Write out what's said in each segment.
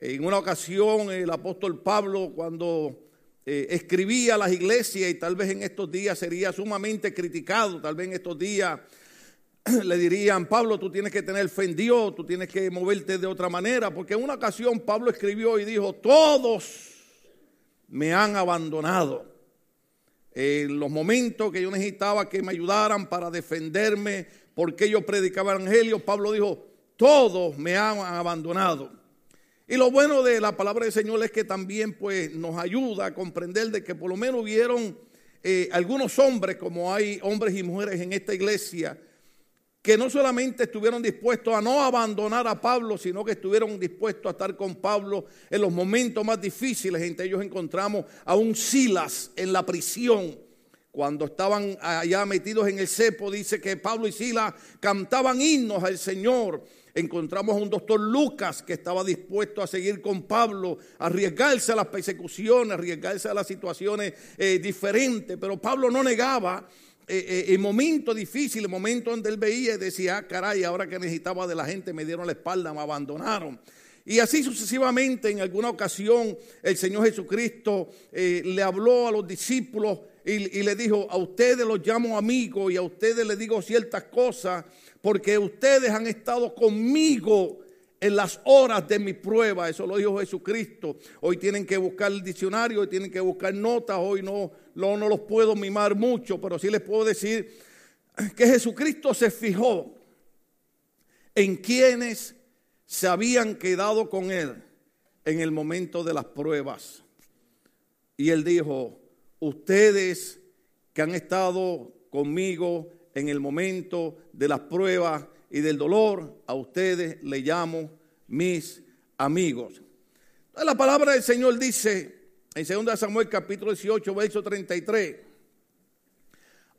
En una ocasión el apóstol Pablo cuando eh, escribía a las iglesias y tal vez en estos días sería sumamente criticado, tal vez en estos días le dirían, Pablo, tú tienes que tener fe en Dios, tú tienes que moverte de otra manera, porque en una ocasión Pablo escribió y dijo, todos me han abandonado. En los momentos que yo necesitaba que me ayudaran para defenderme, porque yo predicaba el evangelio, Pablo dijo, todos me han abandonado. Y lo bueno de la palabra del Señor es que también pues nos ayuda a comprender de que por lo menos hubieron eh, algunos hombres, como hay hombres y mujeres en esta iglesia, que no solamente estuvieron dispuestos a no abandonar a Pablo, sino que estuvieron dispuestos a estar con Pablo en los momentos más difíciles. Entre ellos encontramos a un Silas en la prisión. Cuando estaban allá metidos en el cepo, dice que Pablo y Silas cantaban himnos al Señor. Encontramos a un doctor Lucas que estaba dispuesto a seguir con Pablo, arriesgarse a las persecuciones, arriesgarse a las situaciones eh, diferentes. Pero Pablo no negaba eh, eh, en momentos difíciles, momentos donde él veía y decía, ah, caray, ahora que necesitaba de la gente me dieron la espalda, me abandonaron. Y así sucesivamente, en alguna ocasión, el Señor Jesucristo le habló a los discípulos y, y, le dijo, a ustedes los llamo amigos y a ustedes les digo ciertas cosas porque ustedes han estado conmigo en las horas de mi prueba, eso lo dijo Jesucristo. Hoy tienen que buscar el diccionario, hoy tienen que buscar notas, hoy no, no, los puedo mimar mucho, pero sí les puedo decir que Jesucristo se fijó en quienes se habían quedado con él en el momento de las pruebas. Y él dijo, ustedes que han estado conmigo en el momento de las pruebas, y del dolor, a ustedes le llamo mis amigos. la palabra del Señor dice en 2 Samuel capítulo 18, verso 33,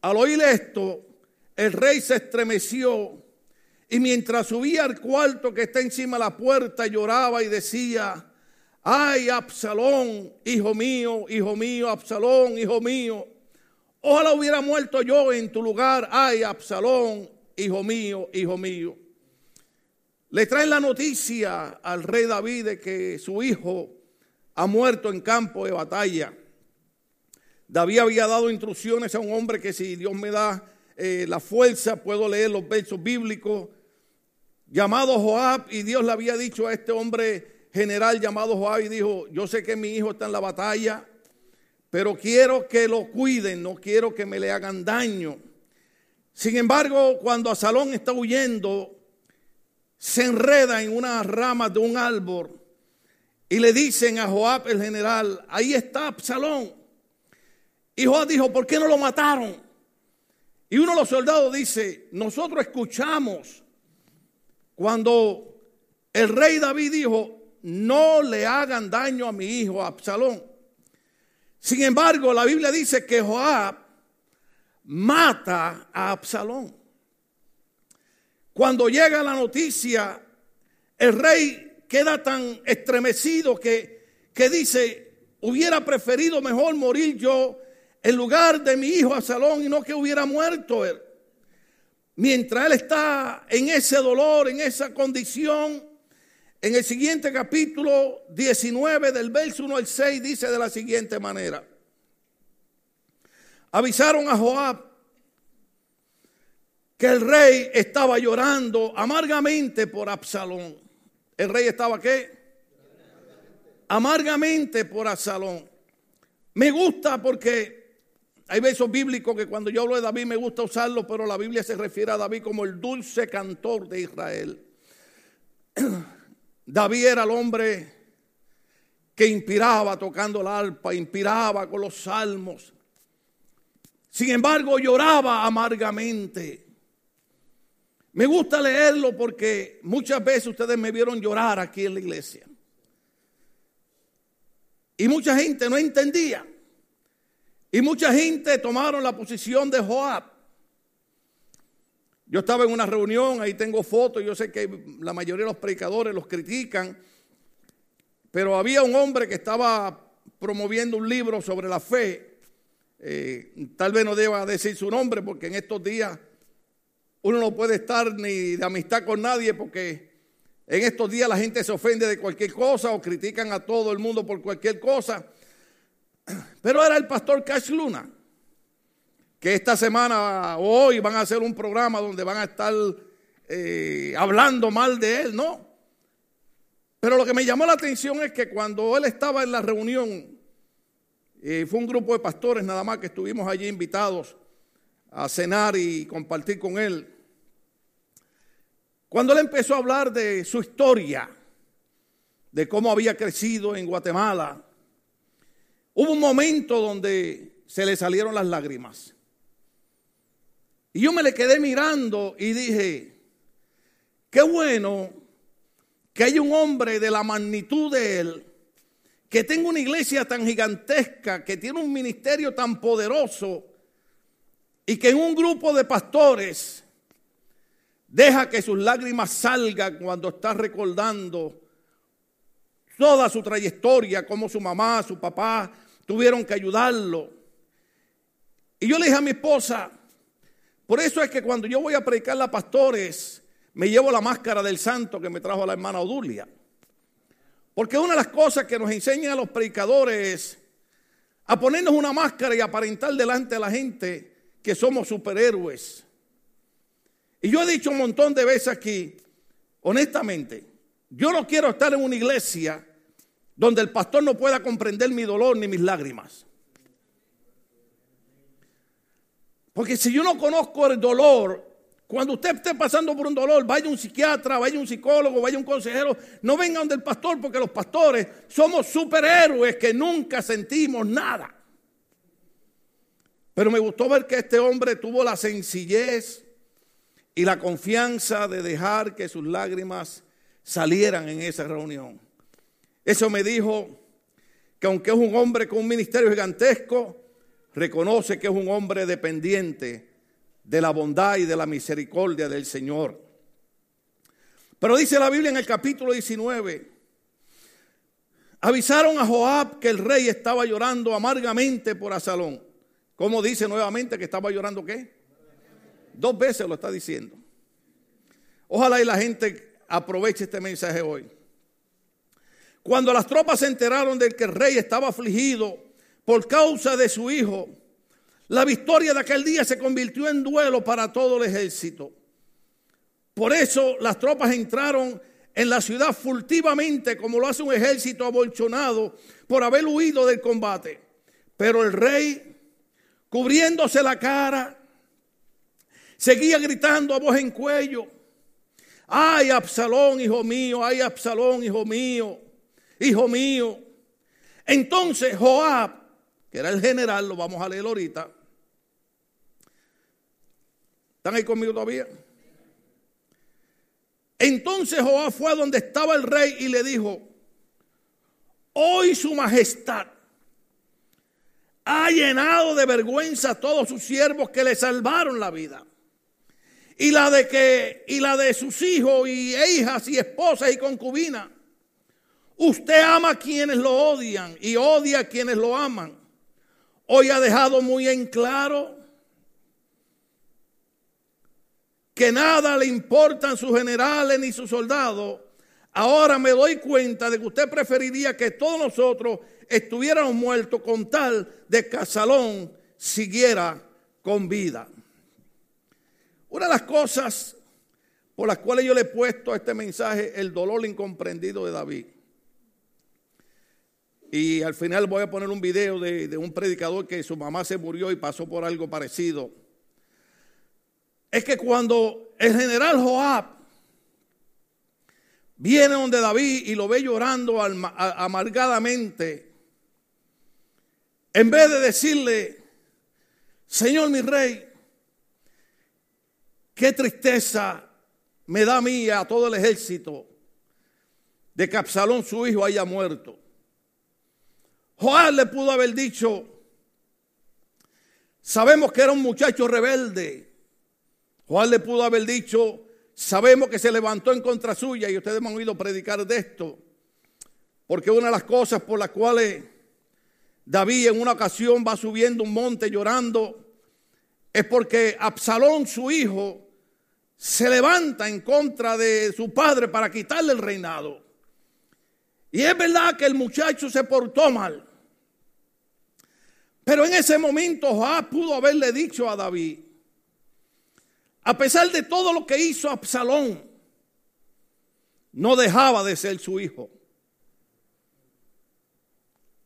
al oír esto, el rey se estremeció y mientras subía al cuarto que está encima de la puerta lloraba y decía, ay Absalón, hijo mío, hijo mío, Absalón, hijo mío, ojalá hubiera muerto yo en tu lugar, ay Absalón, hijo mío, hijo mío. Le traen la noticia al rey David de que su hijo ha muerto en campo de batalla. David había dado instrucciones a un hombre que si Dios me da eh, la fuerza puedo leer los versos bíblicos, llamado Joab, y Dios le había dicho a este hombre general llamado Joab y dijo, yo sé que mi hijo está en la batalla, pero quiero que lo cuiden, no quiero que me le hagan daño. Sin embargo, cuando Absalón está huyendo, se enreda en unas ramas de un árbol y le dicen a Joab el general, ahí está Absalón. Y Joab dijo, ¿por qué no lo mataron? Y uno de los soldados dice, nosotros escuchamos cuando el rey David dijo, no le hagan daño a mi hijo Absalón. Sin embargo, la Biblia dice que Joab mata a Absalón. Cuando llega la noticia, el rey queda tan estremecido que, que dice, hubiera preferido mejor morir yo en lugar de mi hijo Absalón y no que hubiera muerto él. Mientras él está en ese dolor, en esa condición, en el siguiente capítulo 19 del verso 1 al 6 dice de la siguiente manera avisaron a Joab que el rey estaba llorando amargamente por Absalón. ¿El rey estaba qué? Amargamente por Absalón. Me gusta porque hay versos bíblicos que cuando yo hablo de David me gusta usarlo, pero la Biblia se refiere a David como el dulce cantor de Israel. David era el hombre que inspiraba tocando el arpa, inspiraba con los salmos, sin embargo, lloraba amargamente. Me gusta leerlo porque muchas veces ustedes me vieron llorar aquí en la iglesia. Y mucha gente no entendía. Y mucha gente tomaron la posición de Joab. Yo estaba en una reunión, ahí tengo fotos, yo sé que la mayoría de los predicadores los critican, pero había un hombre que estaba promoviendo un libro sobre la fe eh, tal vez no deba decir su nombre porque en estos días uno no puede estar ni de amistad con nadie porque En estos días la gente se ofende de cualquier cosa o critican a todo el mundo por cualquier cosa. Pero era el pastor Cash Luna, que esta semana o hoy van a hacer un programa donde van a estar eh, hablando mal de él, ¿no? Pero lo que me llamó la atención es que cuando él estaba en la reunión, eh, fue un grupo de pastores nada más que estuvimos allí invitados a cenar y compartir con él. Cuando él empezó a hablar de su historia, de cómo había crecido en Guatemala, hubo un momento donde se le salieron las lágrimas. Y yo me le quedé mirando y dije, qué bueno que hay un hombre de la magnitud de él, que tenga una iglesia tan gigantesca, que tiene un ministerio tan poderoso y que en un grupo de pastores deja que sus lágrimas salgan cuando está recordando toda su trayectoria, como su mamá, su papá tuvieron que ayudarlo. Y yo le dije a mi esposa, por eso es que cuando yo voy a predicar a pastores, me llevo la máscara del santo que me trajo la hermana Odulia. Porque una de las cosas que nos enseñan a los predicadores es a ponernos una máscara y aparentar delante de la gente que somos superhéroes. Y yo he dicho un montón de veces aquí, honestamente, yo no quiero estar en una iglesia donde el pastor no pueda comprender mi dolor ni mis lágrimas. Porque si yo no conozco el dolor, cuando usted esté pasando por un dolor, vaya un psiquiatra, vaya un psicólogo, vaya un consejero, no venga donde el pastor, porque los pastores somos superhéroes que nunca sentimos nada. Pero me gustó ver que este hombre tuvo la sencillez y la confianza de dejar que sus lágrimas salieran en esa reunión. Eso me dijo que aunque es un hombre con un ministerio gigantesco, reconoce que es un hombre dependiente de la bondad y de la misericordia del Señor. Pero dice la Biblia en el capítulo 19, avisaron a Joab que el rey estaba llorando amargamente por Asalón. ¿Cómo dice nuevamente que estaba llorando qué? Dos veces lo está diciendo. Ojalá y la gente aproveche este mensaje hoy. Cuando las tropas se enteraron de que el rey estaba afligido por causa de su hijo, la victoria de aquel día se convirtió en duelo para todo el ejército. Por eso las tropas entraron en la ciudad furtivamente, como lo hace un ejército abolchonado por haber huido del combate. Pero el rey, cubriéndose la cara, seguía gritando a voz en cuello, ay Absalón, hijo mío, ay Absalón, hijo mío, hijo mío. Entonces Joab, que era el general, lo vamos a leer ahorita, ¿Están ahí conmigo todavía? Entonces Joab fue donde estaba el rey y le dijo, hoy su majestad ha llenado de vergüenza a todos sus siervos que le salvaron la vida. Y la de que y la de sus hijos y hijas y esposas y concubinas. Usted ama a quienes lo odian y odia a quienes lo aman. Hoy ha dejado muy en claro que nada le importan sus generales ni sus soldados, ahora me doy cuenta de que usted preferiría que todos nosotros estuviéramos muertos con tal de que Salón siguiera con vida. Una de las cosas por las cuales yo le he puesto a este mensaje el dolor incomprendido de David. Y al final voy a poner un video de, un predicador que su mamá se murió y pasó por algo parecido es que cuando el general Joab viene donde David y lo ve llorando amargadamente, en vez de decirle, Señor mi rey, qué tristeza me da a mí y a todo el ejército de que Absalón su hijo haya muerto. Joab le pudo haber dicho, sabemos que era un muchacho rebelde, Juan le pudo haber dicho, sabemos que se levantó en contra suya y ustedes me han oído predicar de esto, porque una de las cosas por las cuales David en una ocasión va subiendo un monte llorando es porque Absalón, su hijo, se levanta en contra de su padre para quitarle el reinado. Y es verdad que el muchacho se portó mal. Pero en ese momento Joab pudo haberle dicho a David, a pesar de todo lo que hizo Absalón, no dejaba de ser su hijo.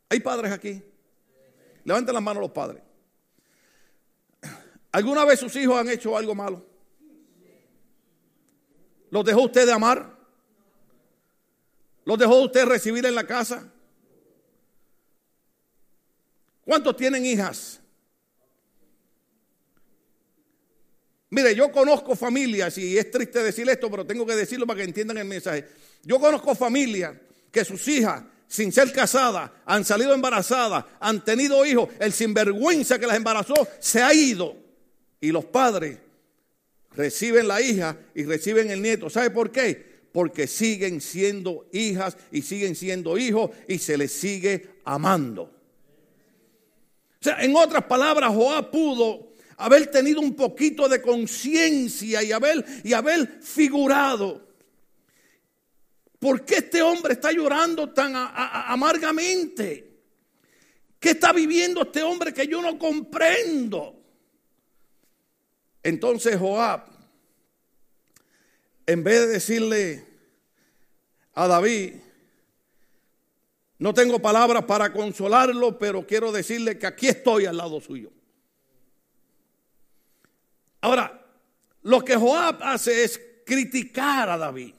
¿Hay padres aquí? Levanten las manos los padres. ¿Alguna vez sus hijos han hecho algo malo? ¿Los dejó usted de amar? ¿Los dejó usted recibir en la casa? ¿Cuántos tienen hijas? Mire, yo conozco familias, y es triste decir esto, pero tengo que decirlo para que entiendan el mensaje. Yo conozco familias que sus hijas, sin ser casadas, han salido embarazadas, han tenido hijos, el sinvergüenza que las embarazó se ha ido. Y los padres reciben la hija y reciben el nieto. ¿Sabe por qué? Porque siguen siendo hijas y siguen siendo hijos y se les sigue amando. Sea, en otras palabras, Joab pudo haber tenido un poquito de conciencia y haber, y haber figurado. ¿Por qué este hombre está llorando tan amargamente? ¿Qué está viviendo este hombre que yo no comprendo? Entonces Joab, en vez de decirle a David, no tengo palabras para consolarlo, pero quiero decirle que aquí estoy al lado suyo. Ahora, lo que Joab hace es criticar a David,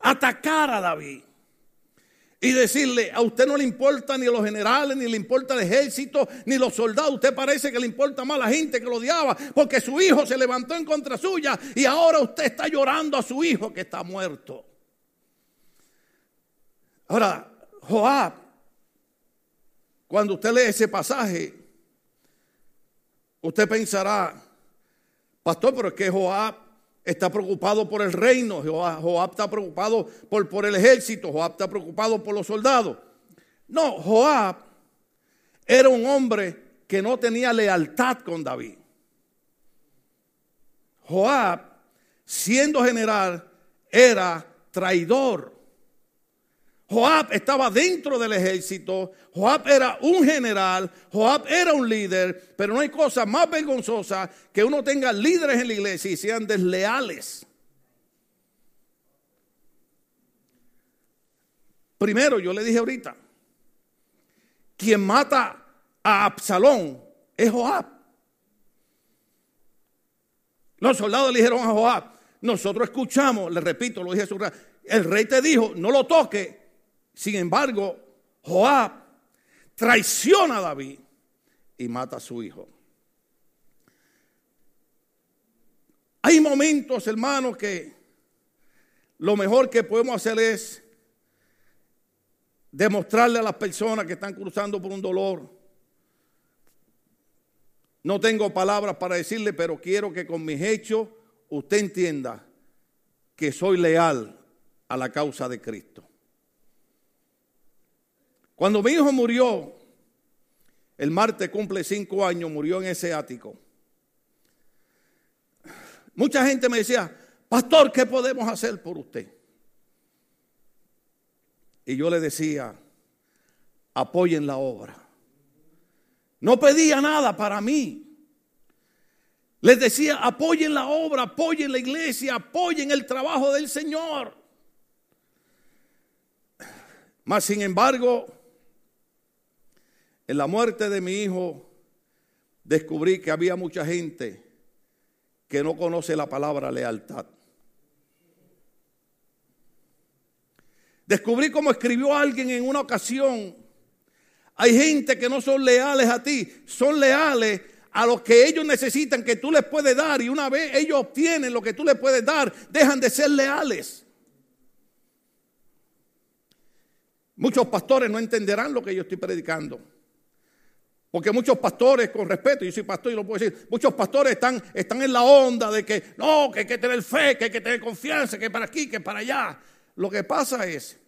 atacar a David y decirle, a usted no le importa ni los generales, ni le importa el ejército, ni los soldados, usted parece que le importa más la gente que lo odiaba, porque su hijo se levantó en contra suya y ahora usted está llorando a su hijo que está muerto. Ahora, Joab, cuando usted lee ese pasaje, usted pensará, pastor, pero es que Joab está preocupado por el reino, Joab, está preocupado por, por el ejército, Joab está preocupado por los soldados. No, Joab era un hombre que no tenía lealtad con David. Joab, siendo general, era traidor. Joab estaba dentro del ejército, Joab era un general, Joab era un líder, pero no hay cosa más vergonzosa que uno tenga líderes en la iglesia y sean desleales. Primero, yo le dije ahorita, quien mata a Absalón es Joab. Los soldados le dijeron a Joab, nosotros escuchamos, le repito, lo dije a su el rey te dijo, no lo toque, sin embargo, Joab traiciona a David y mata a su hijo. Hay momentos, hermanos, que lo mejor que podemos hacer es demostrarle a las personas que están cruzando por un dolor. No tengo palabras para decirle, pero quiero que con mis hechos usted entienda que soy leal a la causa de Cristo. Cuando mi hijo murió, el martes cumple cinco años, murió en ese ático. Mucha gente me decía, pastor, ¿qué podemos hacer por usted? Y yo le decía, apoyen la obra. No pedía nada para mí. Les decía, apoyen la obra, apoyen la iglesia, apoyen el trabajo del Señor. Mas, sin embargo, en la muerte de mi hijo descubrí que había mucha gente que no conoce la palabra lealtad. Descubrí como escribió alguien en una ocasión, hay gente que no son leales a ti, son leales a lo que ellos necesitan que tú les puedes dar y una vez ellos obtienen lo que tú les puedes dar, dejan de ser leales. Muchos pastores no entenderán lo que yo estoy predicando. Porque muchos pastores, con respeto, yo soy pastor y lo puedo decir, muchos pastores están, están en la onda de que no, que hay que tener fe, que hay que tener confianza, que para aquí, que para allá. Lo que pasa es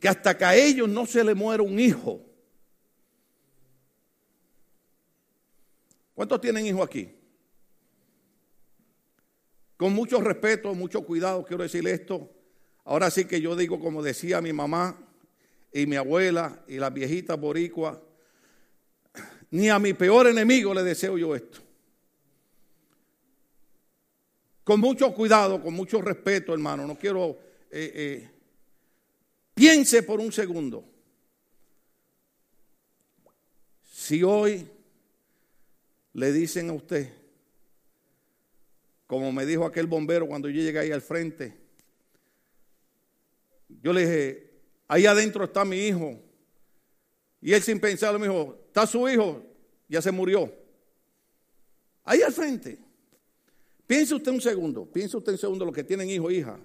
que hasta que a ellos no se le muere un hijo. ¿Cuántos tienen hijos aquí? con mucho respeto, mucho cuidado, quiero decir esto. Ahora sí que yo digo, como decía mi mamá y mi abuela y las viejitas boricuas, ni a mi peor enemigo le deseo yo esto. Con mucho cuidado, con mucho respeto, hermano. No quiero... Eh, eh, piense por un segundo. Si hoy le dicen a usted, como me dijo aquel bombero cuando yo llegué ahí al frente, yo le dije, ahí adentro está mi hijo. Y él sin pensarlo me dijo, está su hijo, ya se murió. Ahí al frente. Piense usted un segundo, piense usted un segundo los que tienen hijo e hija.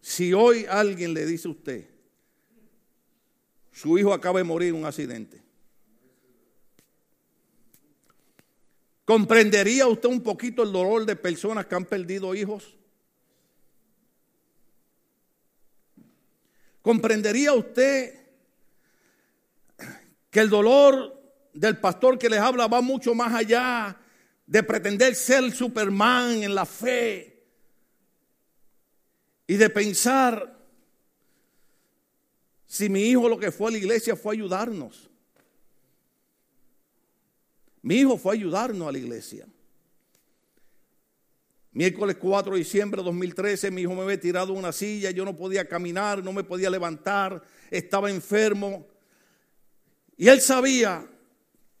Si hoy alguien le dice a usted, su hijo acaba de morir en un accidente, ¿comprendería usted un poquito el dolor de personas que han perdido hijos? ¿Comprendería usted que el dolor del pastor que les habla va mucho más allá de pretender ser Superman en la fe y de pensar si mi hijo lo que fue a la iglesia fue ayudarnos. Mi hijo fue a ayudarnos a la iglesia. Miércoles 4 de diciembre de 2013, mi hijo me había tirado una silla, yo no podía caminar, no me podía levantar, estaba enfermo. Y él sabía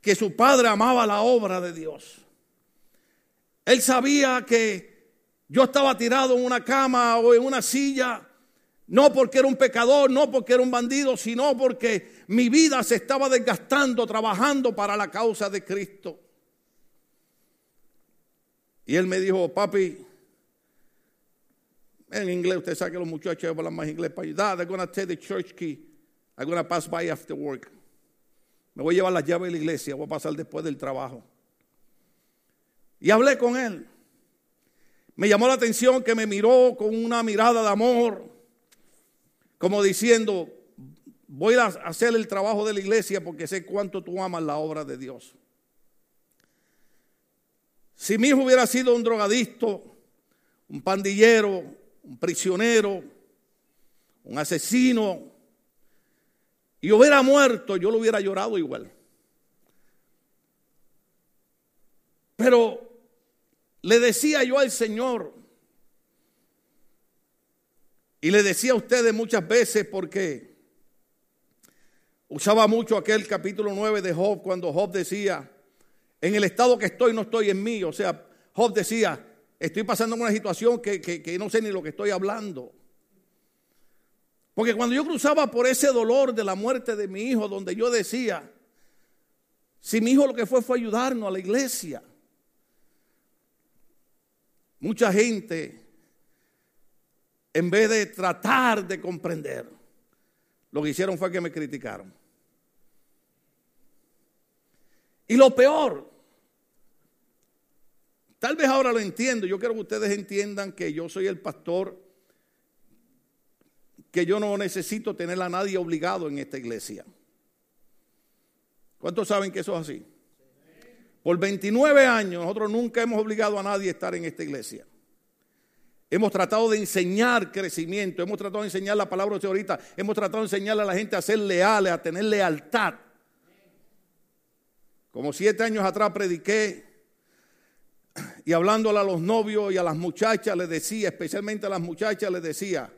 que su padre amaba la obra de Dios. Él sabía que yo estaba tirado en una cama o en una silla, no porque era un pecador, no porque era un bandido, sino porque mi vida se estaba desgastando trabajando para la causa de Cristo. Y él me dijo, papi, en inglés, usted sabe que los muchachos hablan más inglés para ayudar. They're going to take the church key. I'm going to pass by after work. Me voy a llevar las llaves de la iglesia, voy a pasar después del trabajo. Y hablé con él. Me llamó la atención que me miró con una mirada de amor, como diciendo, voy a hacer el trabajo de la iglesia porque sé cuánto tú amas la obra de Dios. Si mi hijo hubiera sido un drogadicto, un pandillero, un prisionero, un asesino, y hubiera muerto, yo lo hubiera llorado igual. Pero le decía yo al Señor, y le decía a ustedes muchas veces porque usaba mucho aquel capítulo 9 de Job cuando Job decía, en el estado que estoy no estoy en mí. O sea, Job decía, estoy pasando una situación que, que no sé ni lo que estoy hablando. Porque cuando yo cruzaba por ese dolor de la muerte de mi hijo, donde yo decía, si mi hijo lo que fue fue ayudarnos a la iglesia, mucha gente, en vez de tratar de comprender, lo que hicieron fue que me criticaron. Y lo peor, tal vez ahora lo entiendo, yo quiero que ustedes entiendan que yo soy el pastor, que yo no necesito tener a nadie obligado en esta iglesia. ¿Cuántos saben que eso es así? Por 29 años nosotros nunca hemos obligado a nadie a estar en esta iglesia. Hemos tratado de enseñar crecimiento, hemos tratado de enseñar la palabra de ahorita, hemos tratado de enseñarle a la gente a ser leales, a tener lealtad. Como siete años atrás prediqué y hablándole a los novios y a las muchachas les decía, especialmente a las muchachas les decía,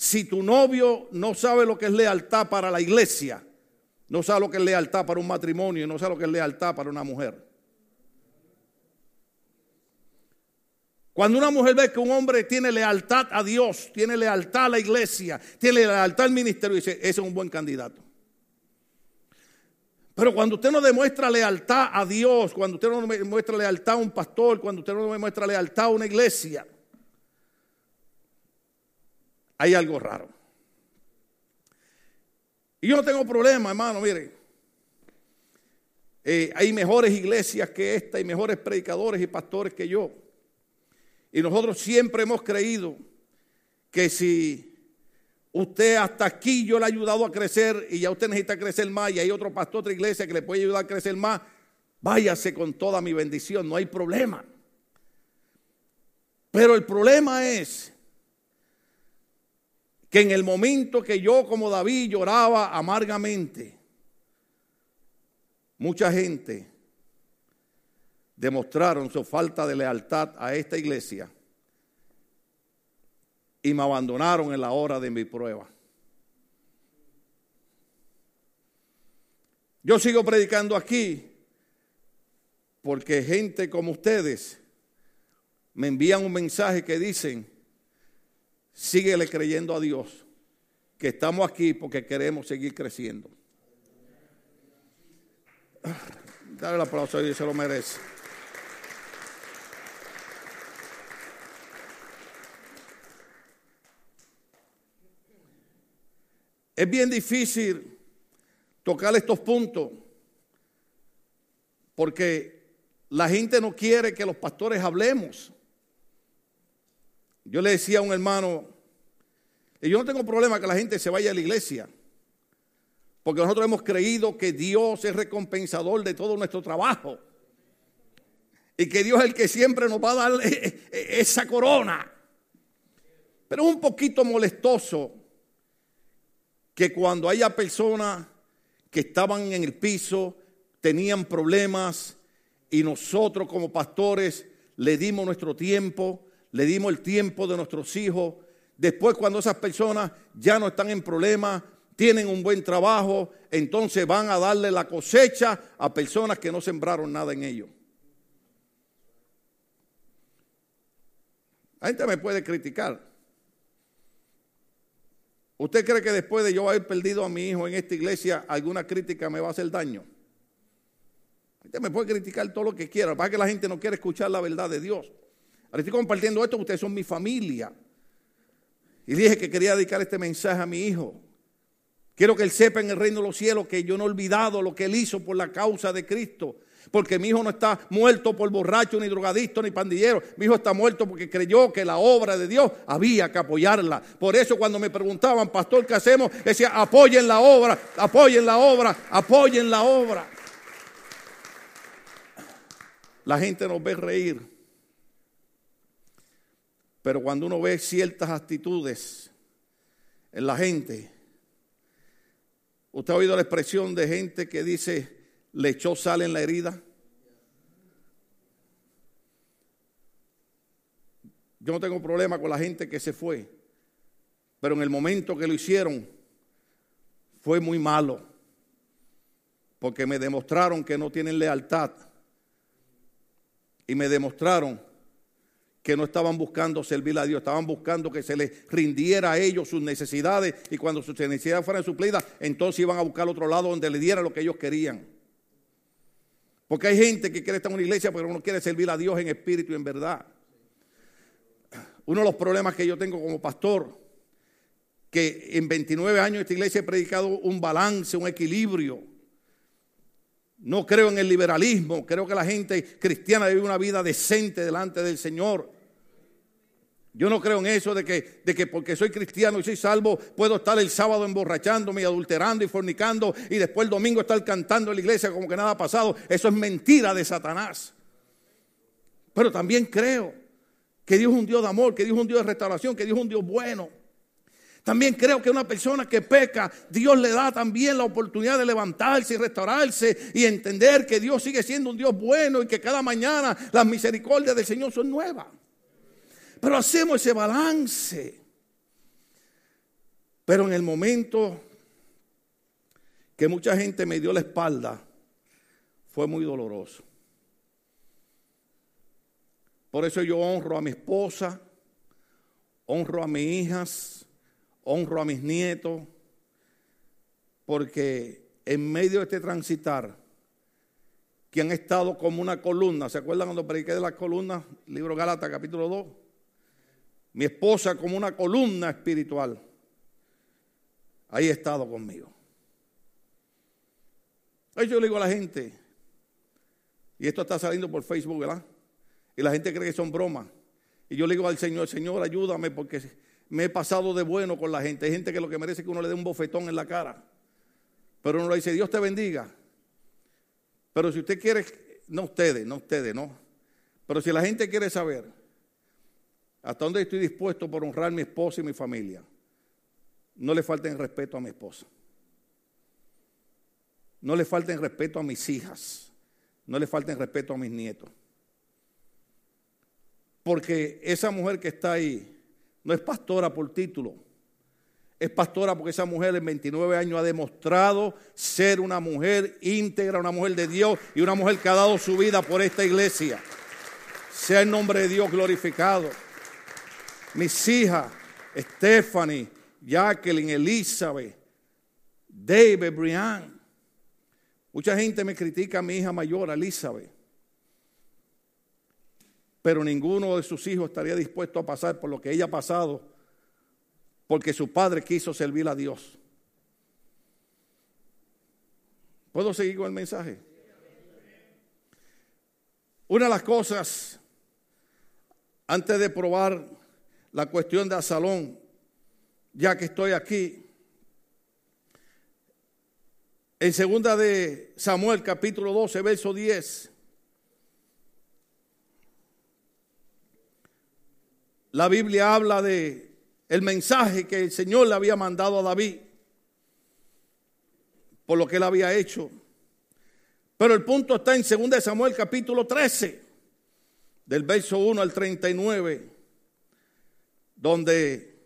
si tu novio no sabe lo que es lealtad para la iglesia, no sabe lo que es lealtad para un matrimonio, no sabe lo que es lealtad para una mujer. Cuando una mujer ve que un hombre tiene lealtad a Dios, tiene lealtad a la iglesia, tiene lealtad al ministerio, dice, ese es un buen candidato. Pero cuando usted no demuestra lealtad a Dios, cuando usted no demuestra lealtad a un pastor, cuando usted no demuestra lealtad a una iglesia, hay algo raro. Y yo no tengo problema, hermano, mire. Eh, hay mejores iglesias que esta y mejores predicadores y pastores que yo. Y nosotros siempre hemos creído que si Usted hasta aquí yo le he ayudado a crecer y ya usted necesita crecer más y hay otro pastor, otra iglesia que le puede ayudar a crecer más. Váyase con toda mi bendición, no hay problema. Pero el problema es que en el momento que yo como David lloraba amargamente, mucha gente demostraron su falta de lealtad a esta iglesia y me abandonaron en la hora de mi prueba. Yo sigo predicando aquí porque gente como ustedes me envían un mensaje que dicen, síguele creyendo a Dios, que estamos aquí porque queremos seguir creciendo. Dale el aplauso a se lo merece. Es bien difícil tocar estos puntos porque la gente no quiere que los pastores hablemos. Yo le decía a un hermano, y yo no tengo problema que la gente se vaya a la iglesia, porque nosotros hemos creído que Dios es recompensador de todo nuestro trabajo y que Dios es el que siempre nos va a dar esa corona. Pero es un poquito molestoso que cuando haya personas que estaban en el piso, tenían problemas y nosotros como pastores le dimos nuestro tiempo, le dimos el tiempo de nuestros hijos. Después cuando esas personas ya no están en problemas, tienen un buen trabajo, entonces van a darle la cosecha a personas que no sembraron nada en ellos. La gente me puede criticar, ¿Usted cree que después de yo haber perdido a mi hijo en esta iglesia, alguna crítica me va a hacer daño? Usted me puede criticar todo lo que quiera, para que la gente no quiere escuchar la verdad de Dios. Ahora estoy compartiendo esto, ustedes son mi familia. Y dije que quería dedicar este mensaje a mi hijo. Quiero que él sepa en el reino de los cielos que yo no he olvidado lo que él hizo por la causa de Cristo. Porque mi hijo no está muerto por borracho, ni drogadicto, ni pandillero. Mi hijo está muerto porque creyó que la obra de Dios había que apoyarla. Por eso cuando me preguntaban, pastor, ¿qué hacemos? Decía, apoyen la obra, apoyen la obra, apoyen la obra. La gente nos ve reír. Pero cuando uno ve ciertas actitudes en la gente, usted ha oído la expresión de gente que dice, le echó sal en la herida. Yo no tengo problema con la gente que se fue, pero en el momento que lo hicieron fue muy malo, porque me demostraron que no tienen lealtad y me demostraron que no estaban buscando servir a Dios, estaban buscando que se les rindiera a ellos sus necesidades y cuando sus necesidades fueran suplidas, entonces iban a buscar otro lado donde le diera lo que ellos querían. Porque hay gente que quiere estar en una iglesia pero no quiere servir a Dios en espíritu y en verdad. Uno de los problemas que yo tengo como pastor, que en 29 años esta iglesia he predicado un balance, un equilibrio. No creo en el liberalismo, creo que la gente cristiana vive una vida decente delante del Señor. Yo no creo en eso de que, de que porque soy cristiano y soy salvo, puedo estar el sábado emborrachándome y adulterando y fornicando y después el domingo estar cantando en la iglesia como que nada ha pasado. Eso es mentira de Satanás. Pero también creo que Dios es un Dios de amor, que Dios es un Dios de restauración, que Dios es un Dios bueno. También creo que una persona que peca, Dios le da también la oportunidad de levantarse y restaurarse y entender que Dios sigue siendo un Dios bueno y que cada mañana las misericordias del Señor son nuevas. Pero hacemos ese balance. Pero en el momento que mucha gente me dio la espalda, fue muy doloroso. Por eso yo honro a mi esposa, honro a mis hijas, honro a mis nietos, porque en medio de este transitar, que han estado como una columna, ¿se acuerdan cuando prediqué de las columnas? Libro Galata, capítulo 2 mi esposa como una columna espiritual, ahí ha estado conmigo. Ahí yo le digo a la gente, y esto está saliendo por Facebook, ¿verdad? Y la gente cree que son bromas. Y yo le digo al Señor, Señor, ayúdame porque me he pasado de bueno con la gente. Hay gente que lo que merece es que uno le dé un bofetón en la cara. Pero uno le dice, Dios te bendiga. Pero si usted quiere, no ustedes, no ustedes, no. Pero si la gente quiere saber, hasta dónde estoy dispuesto por honrar a mi esposa y mi familia. No le falten respeto a mi esposa. No le falten respeto a mis hijas. No le falten respeto a mis nietos. Porque esa mujer que está ahí no es pastora por título. Es pastora porque esa mujer en 29 años ha demostrado ser una mujer íntegra, una mujer de Dios y una mujer que ha dado su vida por esta iglesia. Sea el nombre de Dios glorificado. Mis hijas, Stephanie, Jacqueline, Elizabeth, David, Brian. Mucha gente me critica a mi hija mayor, Elizabeth. Pero ninguno de sus hijos estaría dispuesto a pasar por lo que ella ha pasado porque su padre quiso servir a Dios. ¿Puedo seguir con el mensaje? Una de las cosas, antes de probar la cuestión de Asalón, ya que estoy aquí, en segunda de Samuel capítulo 12, verso 10, la Biblia habla de el mensaje que el Señor le había mandado a David por lo que él había hecho. Pero el punto está en 2 Samuel capítulo 13, del verso 1 al 39, donde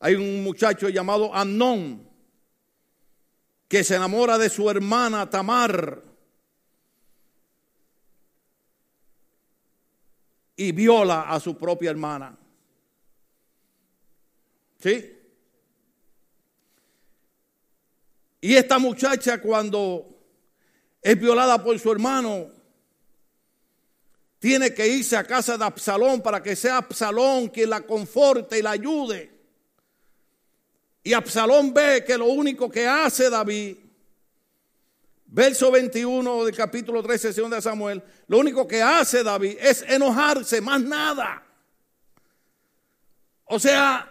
hay un muchacho llamado Amnón que se enamora de su hermana Tamar y viola a su propia hermana. ¿Sí? Y esta muchacha cuando es violada por su hermano, tiene que irse a casa de Absalón para que sea Absalón quien la conforte y la ayude. Y Absalón ve que lo único que hace David, verso 21 del capítulo 13 de Samuel, lo único que hace David es enojarse, más nada. O sea,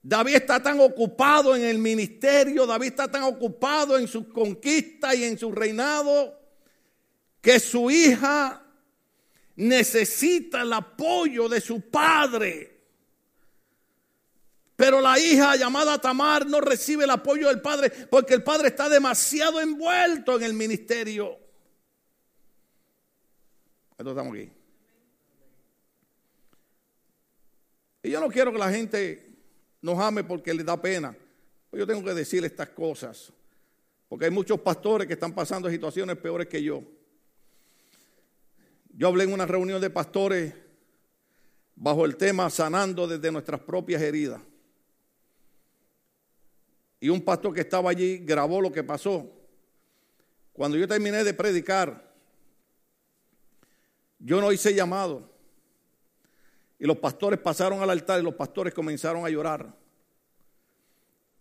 David está tan ocupado en el ministerio, David está tan ocupado en su conquista y en su reinado, que su hija necesita el apoyo de su padre. Pero la hija llamada Tamar no recibe el apoyo del padre porque el padre está demasiado envuelto en el ministerio. Entonces estamos aquí. Y yo no quiero que la gente nos ame porque le da pena. Yo tengo que decir estas cosas. Porque hay muchos pastores que están pasando situaciones peores que yo. Yo hablé en una reunión de pastores bajo el tema sanando desde nuestras propias heridas. Y un pastor que estaba allí grabó lo que pasó. Cuando yo terminé de predicar, yo no hice llamado. Y los pastores pasaron al altar y los pastores comenzaron a llorar.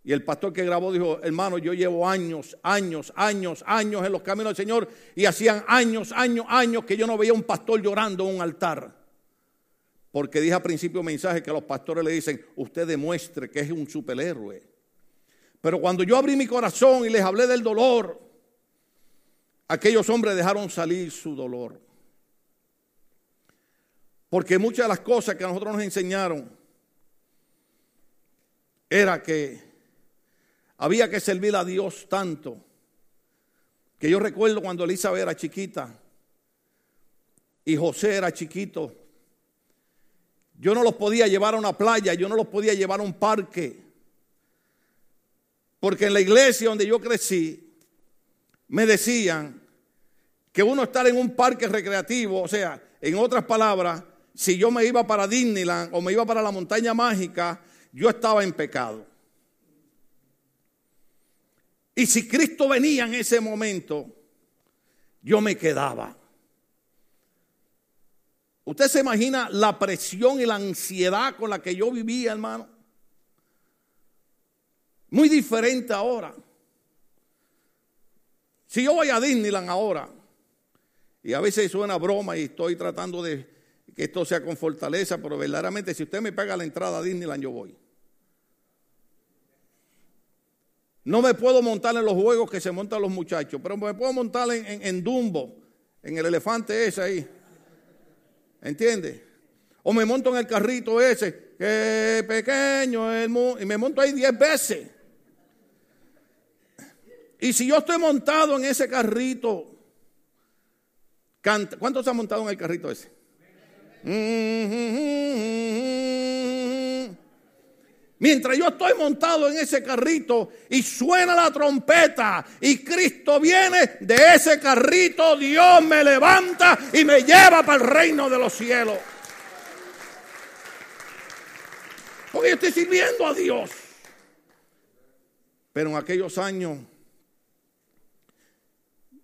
Y el pastor que grabó dijo, hermano, yo llevo años, años, años, años en los caminos del Señor y hacían años, años, años que yo no veía un pastor llorando en un altar. Porque dije al principio mensaje que los pastores le dicen, usted demuestre que es un superhéroe. Pero cuando yo abrí mi corazón y les hablé del dolor, aquellos hombres dejaron salir su dolor. Porque muchas de las cosas que a nosotros nos enseñaron era que había que servir a Dios tanto. Que yo recuerdo cuando Elizabeth era chiquita y José era chiquito. Yo no los podía llevar a una playa, yo no los podía llevar a un parque. Porque en la iglesia donde yo crecí, me decían que uno estar en un parque recreativo, o sea, en otras palabras, si yo me iba para Disneyland o me iba para la montaña mágica, yo estaba en pecado. Y si Cristo venía en ese momento, yo me quedaba. ¿Usted se imagina la presión y la ansiedad con la que yo vivía, hermano? Muy diferente ahora. Si yo voy a Disneyland ahora, y a veces suena broma y estoy tratando de que esto sea con fortaleza, pero verdaderamente si usted me paga la entrada a Disneyland, yo voy. No me puedo montar en los juegos que se montan los muchachos, pero me puedo montar en, Dumbo, en el elefante ese ahí. ¿Entiende? O me monto en el carrito ese, que pequeño el mundo, y me monto ahí diez veces. Y si yo estoy montado en ese carrito. ¿cuántos se han montado en el carrito ese? Mientras yo estoy montado en ese carrito y suena la trompeta y Cristo viene de ese carrito, Dios me levanta y me lleva para el reino de los cielos. Porque yo estoy sirviendo a Dios. Pero en aquellos años,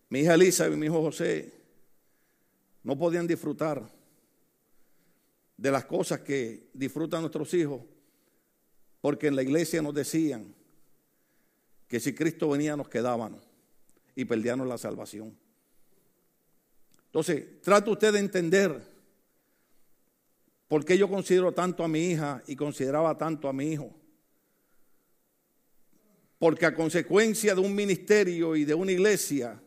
mi hija Elisa y mi hijo José no podían disfrutar de las cosas que disfrutan nuestros hijos porque en la iglesia nos decían que si Cristo venía nos quedábamos y perdíamos la salvación. Entonces, trata usted de entender por qué yo considero tanto a mi hija y consideraba tanto a mi hijo. Porque a consecuencia de un ministerio y de una iglesia,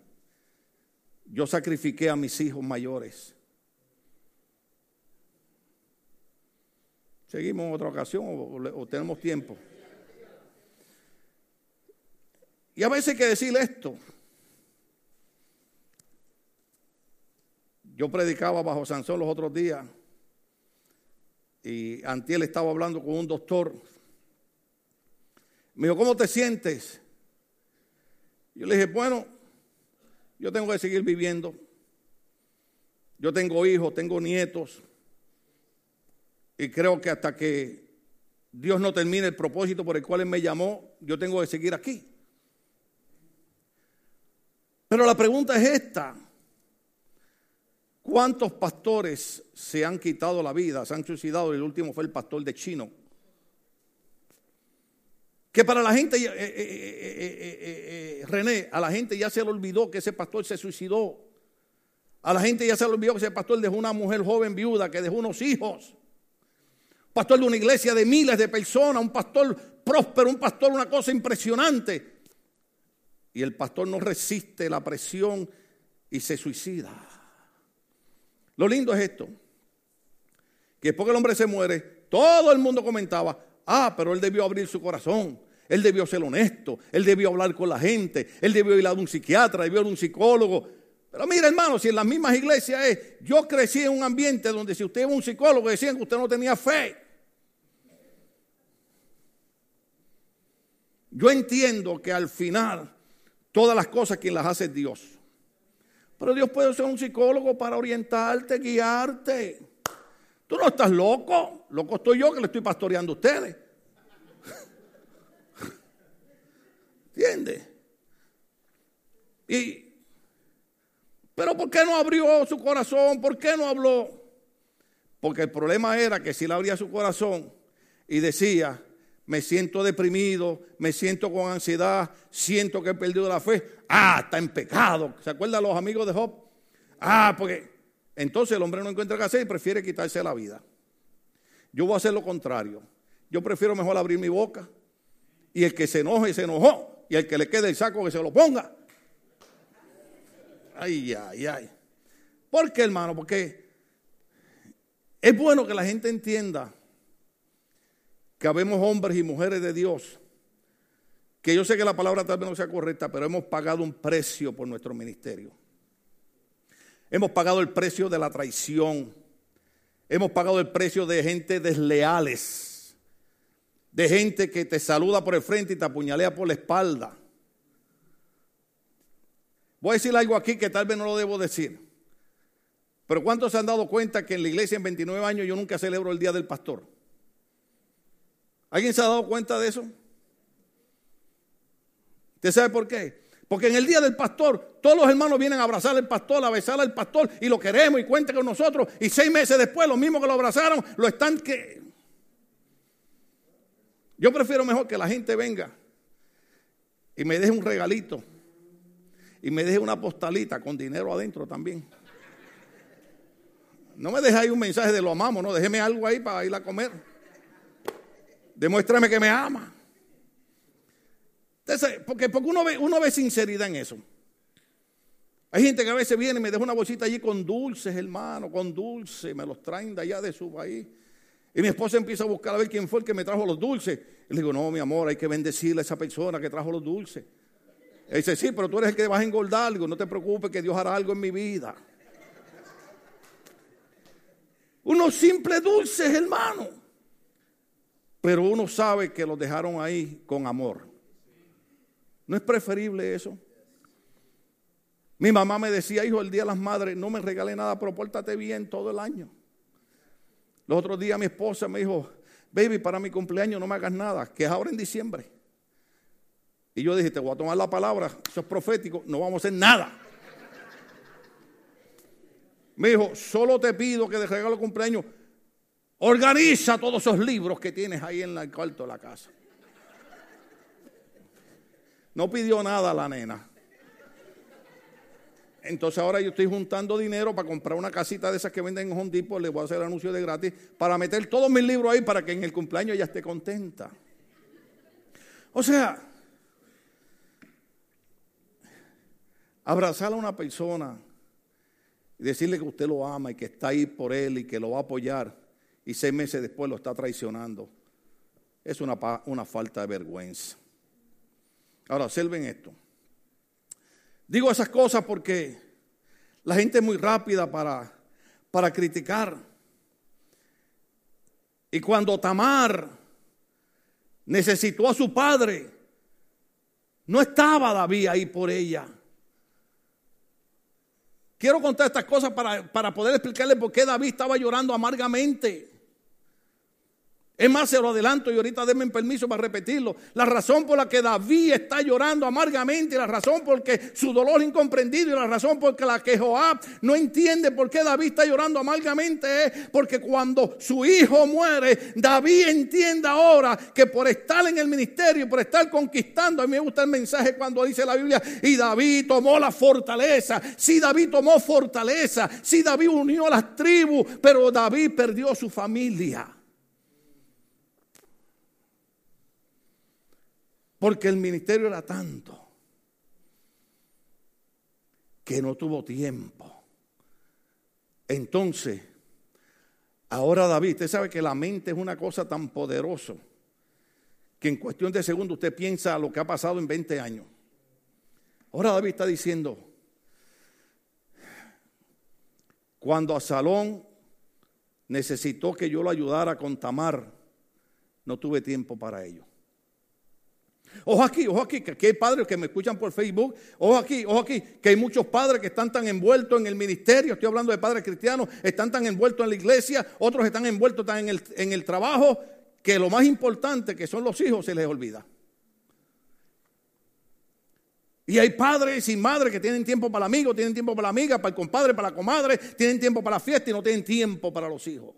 yo sacrifiqué a mis hijos mayores. ¿Seguimos en otra ocasión o, tenemos tiempo? Y a veces hay que decir esto. Yo predicaba bajo Sansón los otros días y Antiel estaba hablando con un doctor. Me dijo, ¿cómo te sientes? Yo le dije, bueno, yo tengo que seguir viviendo. Yo tengo hijos, tengo nietos. Y creo que hasta que Dios no termine el propósito por el cual Él me llamó, yo tengo que seguir aquí. Pero la pregunta es esta. ¿Cuántos pastores se han quitado la vida, se han suicidado? El último fue el pastor de Chino. Que para la gente, eh, eh, eh, René, a la gente ya se le olvidó que ese pastor se suicidó. A la gente ya se le olvidó que ese pastor dejó una mujer joven viuda, que dejó unos hijos pastor de una iglesia de miles de personas, un pastor próspero, un pastor, una cosa impresionante. Y el pastor no resiste la presión y se suicida. Lo lindo es esto, que después que el hombre se muere, todo el mundo comentaba, ah, pero él debió abrir su corazón, él debió ser honesto, él debió hablar con la gente, él debió ir a un psiquiatra, debió ir a un psicólogo. Pero mira, hermano, si en las mismas iglesias es, yo crecí en un ambiente donde si usted a un psicólogo decían que usted no tenía fe. Yo entiendo que al final todas las cosas quien las hace es Dios. Pero Dios puede ser un psicólogo para orientarte, guiarte. Tú no estás loco. Loco estoy yo que le estoy pastoreando a ustedes. ¿Entiendes? Y, pero ¿por qué no abrió su corazón? ¿Por qué no habló? Porque el problema era que si él abría su corazón y decía, me siento deprimido, me siento con ansiedad, siento que he perdido la fe. Ah, está en pecado. ¿Se acuerdan los amigos de Job? Ah, porque entonces el hombre no encuentra qué hacer y prefiere quitarse la vida. Yo voy a hacer lo contrario. Yo prefiero mejor abrir mi boca y el que se enoje, se enojó. Y el que le quede el saco, que se lo ponga. Ay, ay, ay. ¿Por qué, hermano? Porque es bueno que la gente entienda que habemos hombres y mujeres de Dios, que yo sé que la palabra tal vez no sea correcta, pero hemos pagado un precio por nuestro ministerio. Hemos pagado el precio de la traición. Hemos pagado el precio de gente desleales. De gente que te saluda por el frente y te apuñalea por la espalda. Voy a decir algo aquí que tal vez no lo debo decir. Pero ¿cuántos se han dado cuenta que en la iglesia en 29 años yo nunca celebro el Día del Pastor? ¿Alguien se ha dado cuenta de eso? ¿Usted sabe por qué? Porque en el día del pastor, todos los hermanos vienen a abrazar al pastor, a besar al pastor y lo queremos y cuenta con nosotros. Y seis meses después, los mismos que lo abrazaron, lo están que. Yo prefiero mejor que la gente venga y me deje un regalito y me deje una postalita con dinero adentro también. No me deje ahí un mensaje de lo amamos, no, déjeme algo ahí para ir a comer. Demuéstrame que me ama. Entonces, porque, porque uno, ve, uno ve sinceridad en eso. Hay gente que a veces viene y me deja una bolsita allí con dulces, hermano, con dulces, me los traen de allá de su país. Y mi esposa empieza a buscar a ver quién fue el que me trajo los dulces. Y le digo, no, mi amor, hay que bendecirle a esa persona que trajo los dulces. Y dice, sí, pero tú eres el que vas a engordar. algo. no te preocupes que Dios hará algo en mi vida. Unos simples dulces, hermano. Pero uno sabe que los dejaron ahí con amor. ¿No es preferible eso? Mi mamá me decía, hijo, el día de las madres, no me regale nada, pero pórtate bien todo el año. Los otros días mi esposa me dijo, baby, para mi cumpleaños no me hagas nada, que es ahora en diciembre. Y yo dije, te voy a tomar la palabra, eso es profético, no vamos a hacer nada. Me dijo, solo te pido que de regalo cumpleaños organiza todos esos libros que tienes ahí en el cuarto de la casa. No pidió nada la nena. Entonces ahora yo estoy juntando dinero para comprar una casita de esas que venden en Home Depot, le voy a hacer anuncio de gratis, para meter todos mis libros ahí para que en el cumpleaños ella esté contenta. O sea, abrazar a una persona y decirle que usted lo ama y que está ahí por él y que lo va a apoyar y seis meses después lo está traicionando, es una, una falta de vergüenza. Ahora, observen esto. Digo esas cosas porque la gente es muy rápida para, para criticar. Y cuando Tamar necesitó a su padre, no estaba David ahí por ella. Quiero contar estas cosas para, para poder explicarle por qué David estaba llorando amargamente. Es más, se lo adelanto y ahorita denme permiso para repetirlo. La razón por la que David está llorando amargamente, y la razón por que su dolor incomprendido, y la razón por la que Joab no entiende por qué David está llorando amargamente es porque cuando su hijo muere, David entiende ahora que por estar en el ministerio, por estar conquistando, a mí me gusta el mensaje cuando dice la Biblia, y David tomó la fortaleza. Sí, David tomó fortaleza. Sí, David unió las tribus, pero David perdió su familia. Porque el ministerio era tanto que no tuvo tiempo. Entonces, ahora David, usted sabe que la mente es una cosa tan poderosa que en cuestión de segundos usted piensa lo que ha pasado en 20 años. Ahora David está diciendo, cuando Salón necesitó que yo lo ayudara con Tamar, no tuve tiempo para ello. Ojo aquí, ojo aquí, que aquí hay padres que me escuchan por Facebook. Ojo aquí, ojo aquí, que hay muchos padres que están tan envueltos en el ministerio. Estoy hablando de padres cristianos, están tan envueltos en la iglesia, otros están envueltos tan en el, en el trabajo, que lo más importante que son los hijos se les olvida. Y hay padres y madres que tienen tiempo para el amigo, tienen tiempo para la amiga, para el compadre, para la comadre, tienen tiempo para la fiesta y no tienen tiempo para los hijos.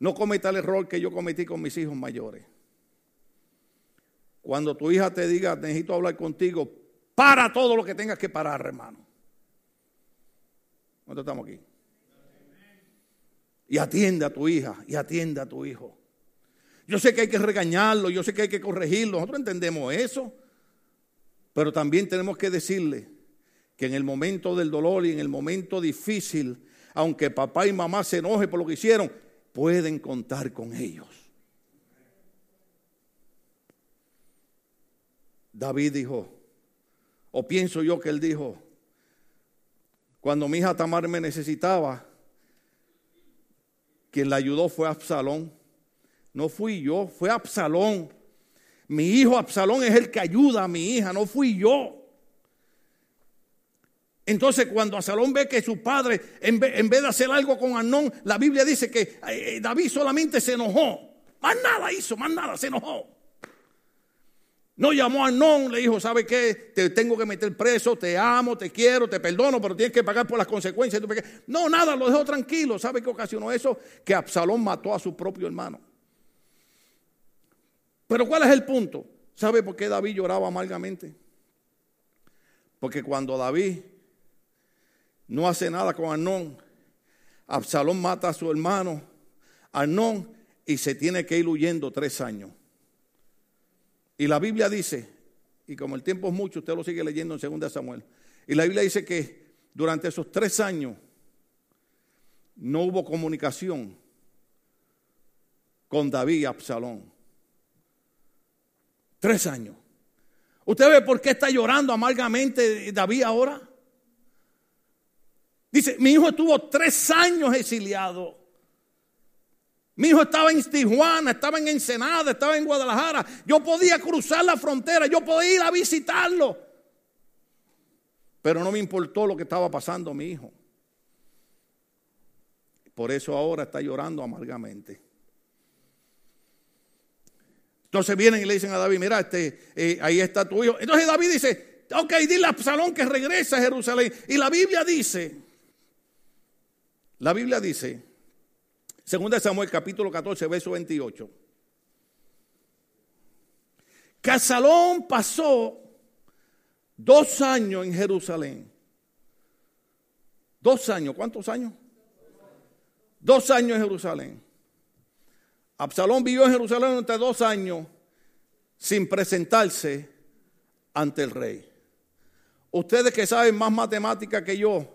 No cometa el error que yo cometí con mis hijos mayores. Cuando tu hija te diga, necesito hablar contigo, para todo lo que tengas que parar, hermano. ¿Cuánto estamos aquí? Y atiende a tu hija y atiende a tu hijo. Yo sé que hay que regañarlo, yo sé que hay que corregirlo, nosotros entendemos eso. Pero también tenemos que decirle que en el momento del dolor y en el momento difícil, aunque papá y mamá se enojen por lo que hicieron, pueden contar con ellos. David dijo, o pienso yo que él dijo, cuando mi hija Tamar me necesitaba, quien la ayudó fue Absalón. No fui yo, fue Absalón. Mi hijo Absalón es el que ayuda a mi hija, no fui yo. Entonces cuando Absalón ve que su padre, en vez, de hacer algo con Anón, la Biblia dice que eh, eh, David solamente se enojó. Más nada hizo, más nada, se enojó. No llamó a Anón, le dijo, ¿sabe qué? Te tengo que meter preso, te amo, te quiero, te perdono, pero tienes que pagar por las consecuencias. No, nada, lo dejó tranquilo. ¿Sabe qué ocasionó eso? Que Absalón mató a su propio hermano. Pero ¿cuál es el punto? ¿Sabe por qué David lloraba amargamente? Porque cuando David no hace nada con Arnón. Absalón mata a su hermano Arnón y se tiene que ir huyendo tres años. Y la Biblia dice, y como el tiempo es mucho, usted lo sigue leyendo en 2 Samuel. Y la Biblia dice que durante esos tres años no hubo comunicación con David y Absalón. Tres años. ¿Usted ve por qué está llorando amargamente David ahora? Dice, mi hijo estuvo tres años exiliado. Mi hijo estaba en Tijuana, estaba en Ensenada, estaba en Guadalajara. Yo podía cruzar la frontera, yo podía ir a visitarlo. Pero no me importó lo que estaba pasando mi hijo. Por eso ahora está llorando amargamente. Entonces vienen y le dicen a David, mira, este, eh, ahí está tu hijo. Entonces David dice, ok, dile a Absalón que regrese a Jerusalén. Y la Biblia dice, la Biblia dice, 2 Samuel capítulo 14, verso 28, que Absalón pasó dos años en Jerusalén. Dos años, ¿cuántos años? Dos años en Jerusalén. Absalón vivió en Jerusalén durante dos años sin presentarse ante el rey. Ustedes que saben más matemática que yo,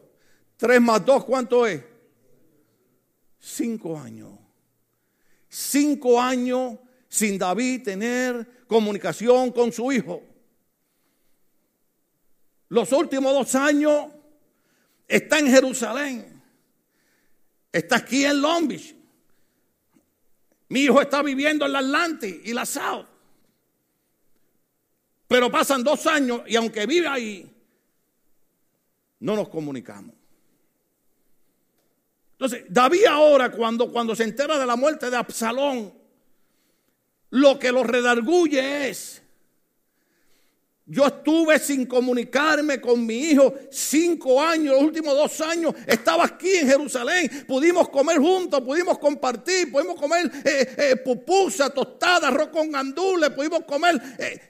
tres más dos, ¿cuánto es? Cinco años. Cinco años sin David tener comunicación con su hijo. Los últimos dos años está en Jerusalén. Está aquí en Long Beach. Mi hijo está viviendo en la Atlantic y la South. Pero pasan dos años y aunque vive ahí, no nos comunicamos. Entonces, David ahora, cuando, cuando se entera de la muerte de Absalón, lo que lo redarguye es yo estuve sin comunicarme con mi hijo cinco años, los últimos dos años. Estaba aquí en Jerusalén. Pudimos comer juntos, pudimos compartir, pudimos comer eh, eh, pupusa, tostada, arroz con gandules, pudimos comer. Eh.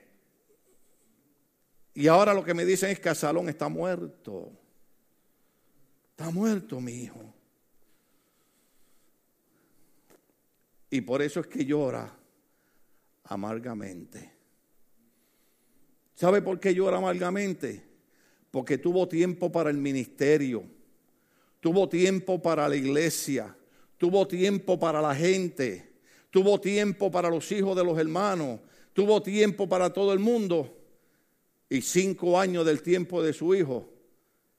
Y ahora lo que me dicen es que Asalón está muerto. Está muerto mi hijo. Y por eso es que llora amargamente. ¿Sabe por qué llora amargamente? Porque tuvo tiempo para el ministerio, tuvo tiempo para la iglesia, tuvo tiempo para la gente, tuvo tiempo para los hijos de los hermanos, tuvo tiempo para todo el mundo y cinco años del tiempo de su hijo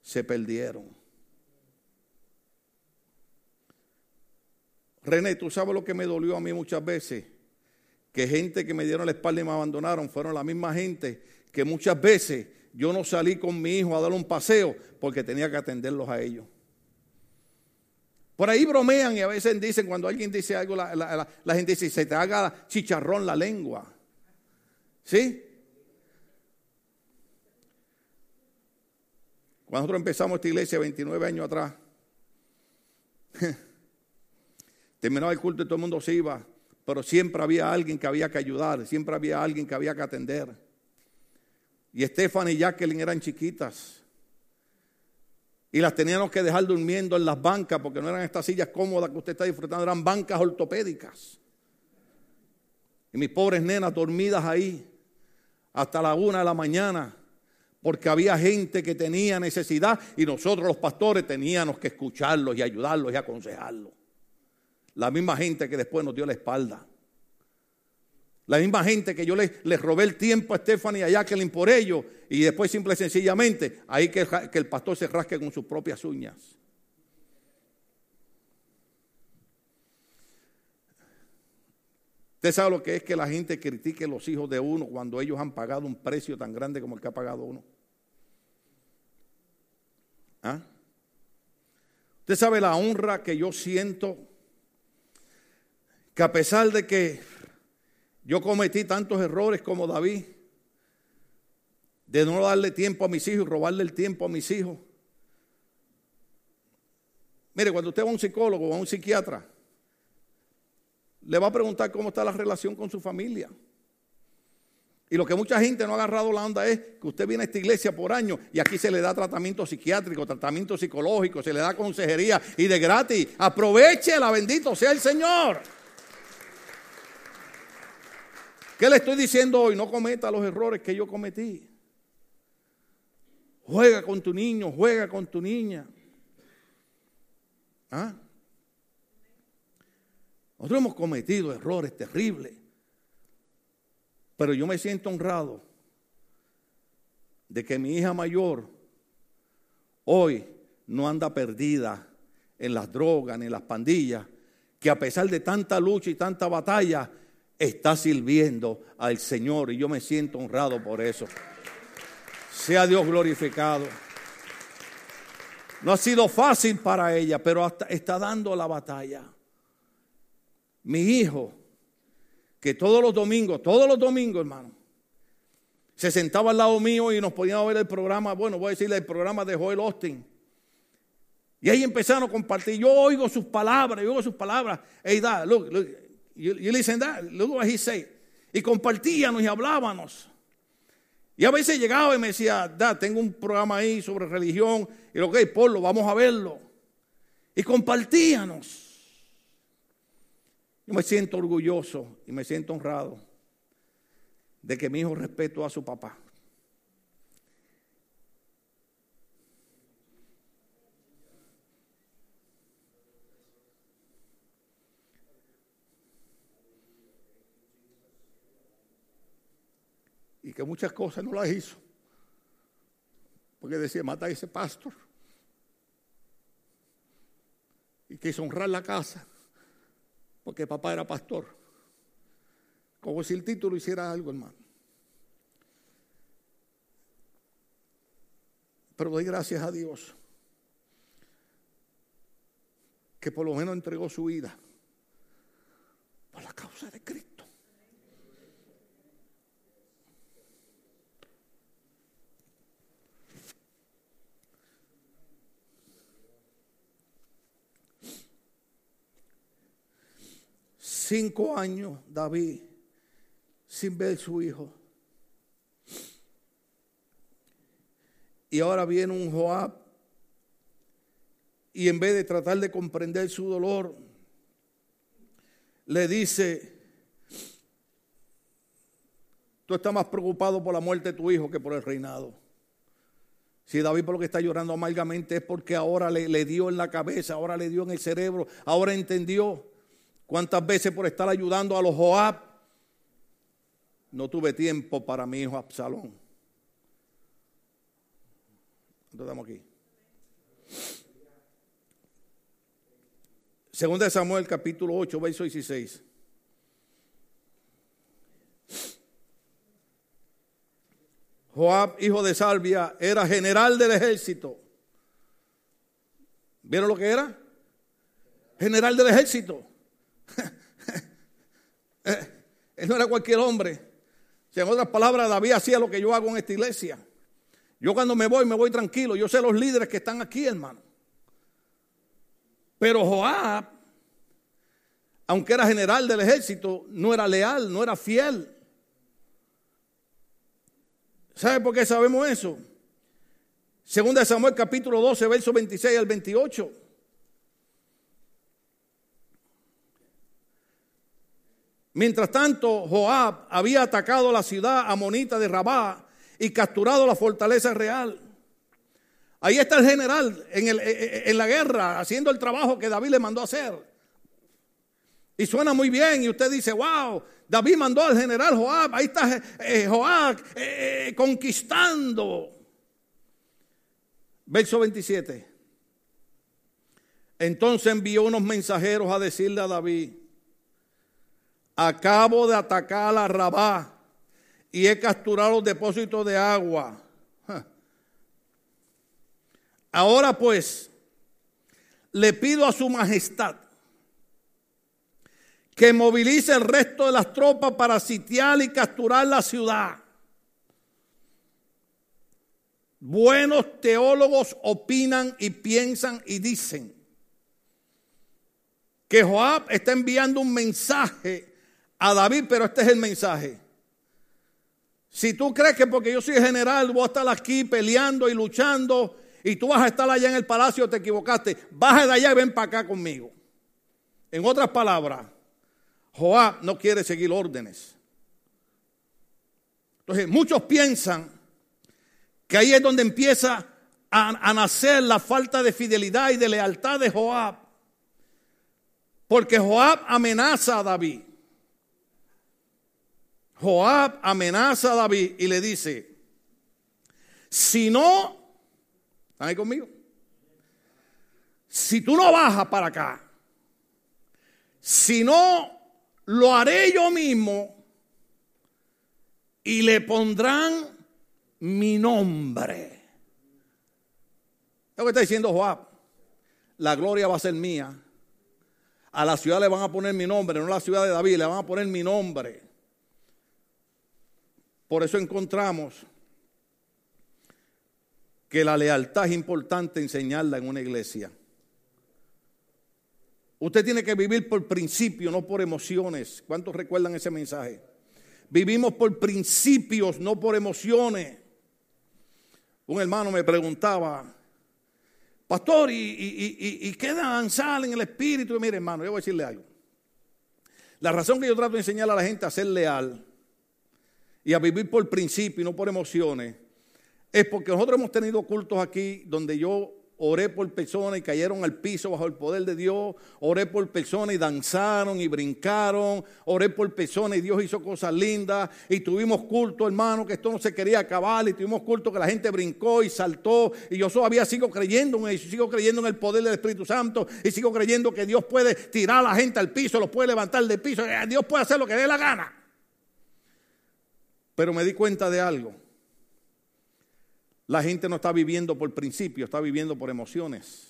se perdieron. René, tú sabes lo que me dolió a mí muchas veces, que gente que me dieron la espalda y me abandonaron fueron la misma gente que muchas veces yo no salí con mi hijo a dar un paseo porque tenía que atenderlos a ellos. Por ahí bromean y a veces dicen, cuando alguien dice algo, la, gente dice, se te haga chicharrón la lengua. ¿Sí? Cuando nosotros empezamos esta iglesia 29 años atrás, terminaba el culto y todo el mundo se iba, pero siempre había alguien que había que ayudar, siempre había alguien que había que atender. Y Estefan y Jacqueline eran chiquitas. Y las teníamos que dejar durmiendo en las bancas porque no eran estas sillas cómodas que usted está disfrutando, eran bancas ortopédicas. Y mis pobres nenas dormidas ahí hasta la una de la mañana porque había gente que tenía necesidad y nosotros los pastores teníamos que escucharlos y ayudarlos y aconsejarlos. La misma gente que después nos dio la espalda. La misma gente que yo les, robé el tiempo a Stephanie y a Jacqueline por ello, y después simple y sencillamente, ahí que, que el pastor se rasque con sus propias uñas. Usted sabe lo que es que la gente critique a los hijos de uno cuando ellos han pagado un precio tan grande como el que ha pagado uno. ¿Ah? Usted sabe la honra que yo siento, que a pesar de que yo cometí tantos errores como David, de no darle tiempo a mis hijos robarle el tiempo a mis hijos. Mire, cuando usted va a un psicólogo o a un psiquiatra, le va a preguntar cómo está la relación con su familia. Y lo que mucha gente no ha agarrado la onda es que usted viene a esta iglesia por años y aquí se le da tratamiento psiquiátrico, tratamiento psicológico, se le da consejería y de gratis. Aproveche la bendito sea el Señor. ¿Qué le estoy diciendo hoy? No cometa los errores que yo cometí. Juega con tu niño, juega con tu niña. ¿Ah? Nosotros hemos cometido errores terribles. Pero yo me siento honrado de que mi hija mayor hoy no anda perdida en las drogas ni en las pandillas, que a pesar de tanta lucha y tanta batalla, está sirviendo al Señor y yo me siento honrado por eso. Sea Dios glorificado. No ha sido fácil para ella, pero está dando la batalla. Mi hijo, que todos los domingos, todos los domingos, hermano, se sentaba al lado mío y nos podíamos ver el programa, bueno, voy a decirle el programa de Joel Austin. Y ahí empezaron a compartir. Yo oigo sus palabras, yo oigo sus palabras. Hey, da, look, look, you, you listen that, look what he. Y compartíamos y hablábamos. Y a veces llegaba y me decía, da, tengo un programa ahí sobre religión. Y lo que, okay, ponlo, vamos a verlo. Y compartíamos. Yo me siento orgulloso y me siento honrado de que mi hijo respetó a su papá. Y que muchas cosas no las hizo. Porque decía, mata a ese pastor. Y quiso honrar la casa. Porque papá era pastor. Como si el título hiciera algo, hermano. Pero doy gracias a Dios que por lo menos entregó su vida por la causa de Cristo. Cinco años David sin ver su hijo. Y ahora viene un Joab y en vez de tratar de comprender su dolor, le dice, tú estás más preocupado por la muerte de tu hijo que por el reinado. Si David por lo que está llorando amargamente es porque ahora le, le, dio en la cabeza, ahora le dio en el cerebro, ahora entendió cuántas veces por estar ayudando a los Joab no tuve tiempo para mi hijo Absalón. Estamos aquí. Segunda de Samuel, capítulo 8, verso 16. Joab, hijo de Salvia, era general del ejército. ¿Vieron lo que era? General del ejército. Eh, él no era cualquier hombre en otras palabras, David hacía lo que yo hago en esta iglesia. Yo cuando me voy, me voy tranquilo. Yo sé los líderes que están aquí, hermano. Pero Joab, aunque era general del ejército, no era leal, no era fiel. ¿Sabe por qué sabemos eso? Segunda de Samuel capítulo 12, verso 26 al 28. Mientras tanto, Joab había atacado la ciudad amonita de Rabá y capturado la fortaleza real. Ahí está el general en, el, en, la guerra haciendo el trabajo que David le mandó hacer. Y suena muy bien y usted dice, wow, David mandó al general Joab, ahí está eh, Joab eh, conquistando. Verso 27. Entonces envió unos mensajeros a decirle a David, acabo de atacar a Rabá y he capturado los depósitos de agua. Ahora pues, le pido a su majestad que movilice el resto de las tropas para sitiar y capturar la ciudad. Buenos teólogos opinan y piensan y dicen que Joab está enviando un mensaje a David, pero este es el mensaje. Si tú crees que porque yo soy general voy a estar aquí peleando y luchando y tú vas a estar allá en el palacio, te equivocaste. Baja de allá y ven para acá conmigo. En otras palabras, Joab no quiere seguir órdenes. Entonces, muchos piensan que ahí es donde empieza a, a, nacer la falta de fidelidad y de lealtad de Joab. Porque Joab amenaza a David. Joab amenaza a David y le dice, si no, ¿están ahí conmigo? Si tú no bajas para acá, si no, lo haré yo mismo y le pondrán mi nombre. Lo que está diciendo Joab. La gloria va a ser mía. A la ciudad le van a poner mi nombre, no a la ciudad de David, le van a poner mi nombre. Por eso encontramos que la lealtad es importante enseñarla en una iglesia. Usted tiene que vivir por principio, no por emociones. ¿Cuántos recuerdan ese mensaje? Vivimos por principios, no por emociones. Un hermano me preguntaba, pastor, ¿y, y, y, danzar en el espíritu? mire, hermano, yo voy a decirle algo. La razón que yo trato de enseñar a la gente a ser leal y a vivir por principio y no por emociones es porque nosotros hemos tenido cultos aquí donde yo oré por personas y cayeron al piso bajo el poder de Dios, oré por personas y danzaron y brincaron, oré por personas y Dios hizo cosas lindas y tuvimos culto, hermano, que esto no se quería acabar y tuvimos culto que la gente brincó y saltó y yo todavía sigo creyendo en sigo creyendo en el poder del Espíritu Santo y sigo creyendo que Dios puede tirar a la gente al piso, los puede levantar del piso, eh, Dios puede hacer lo que dé la gana. Pero me di cuenta de algo la gente no está viviendo por principio, está viviendo por emociones.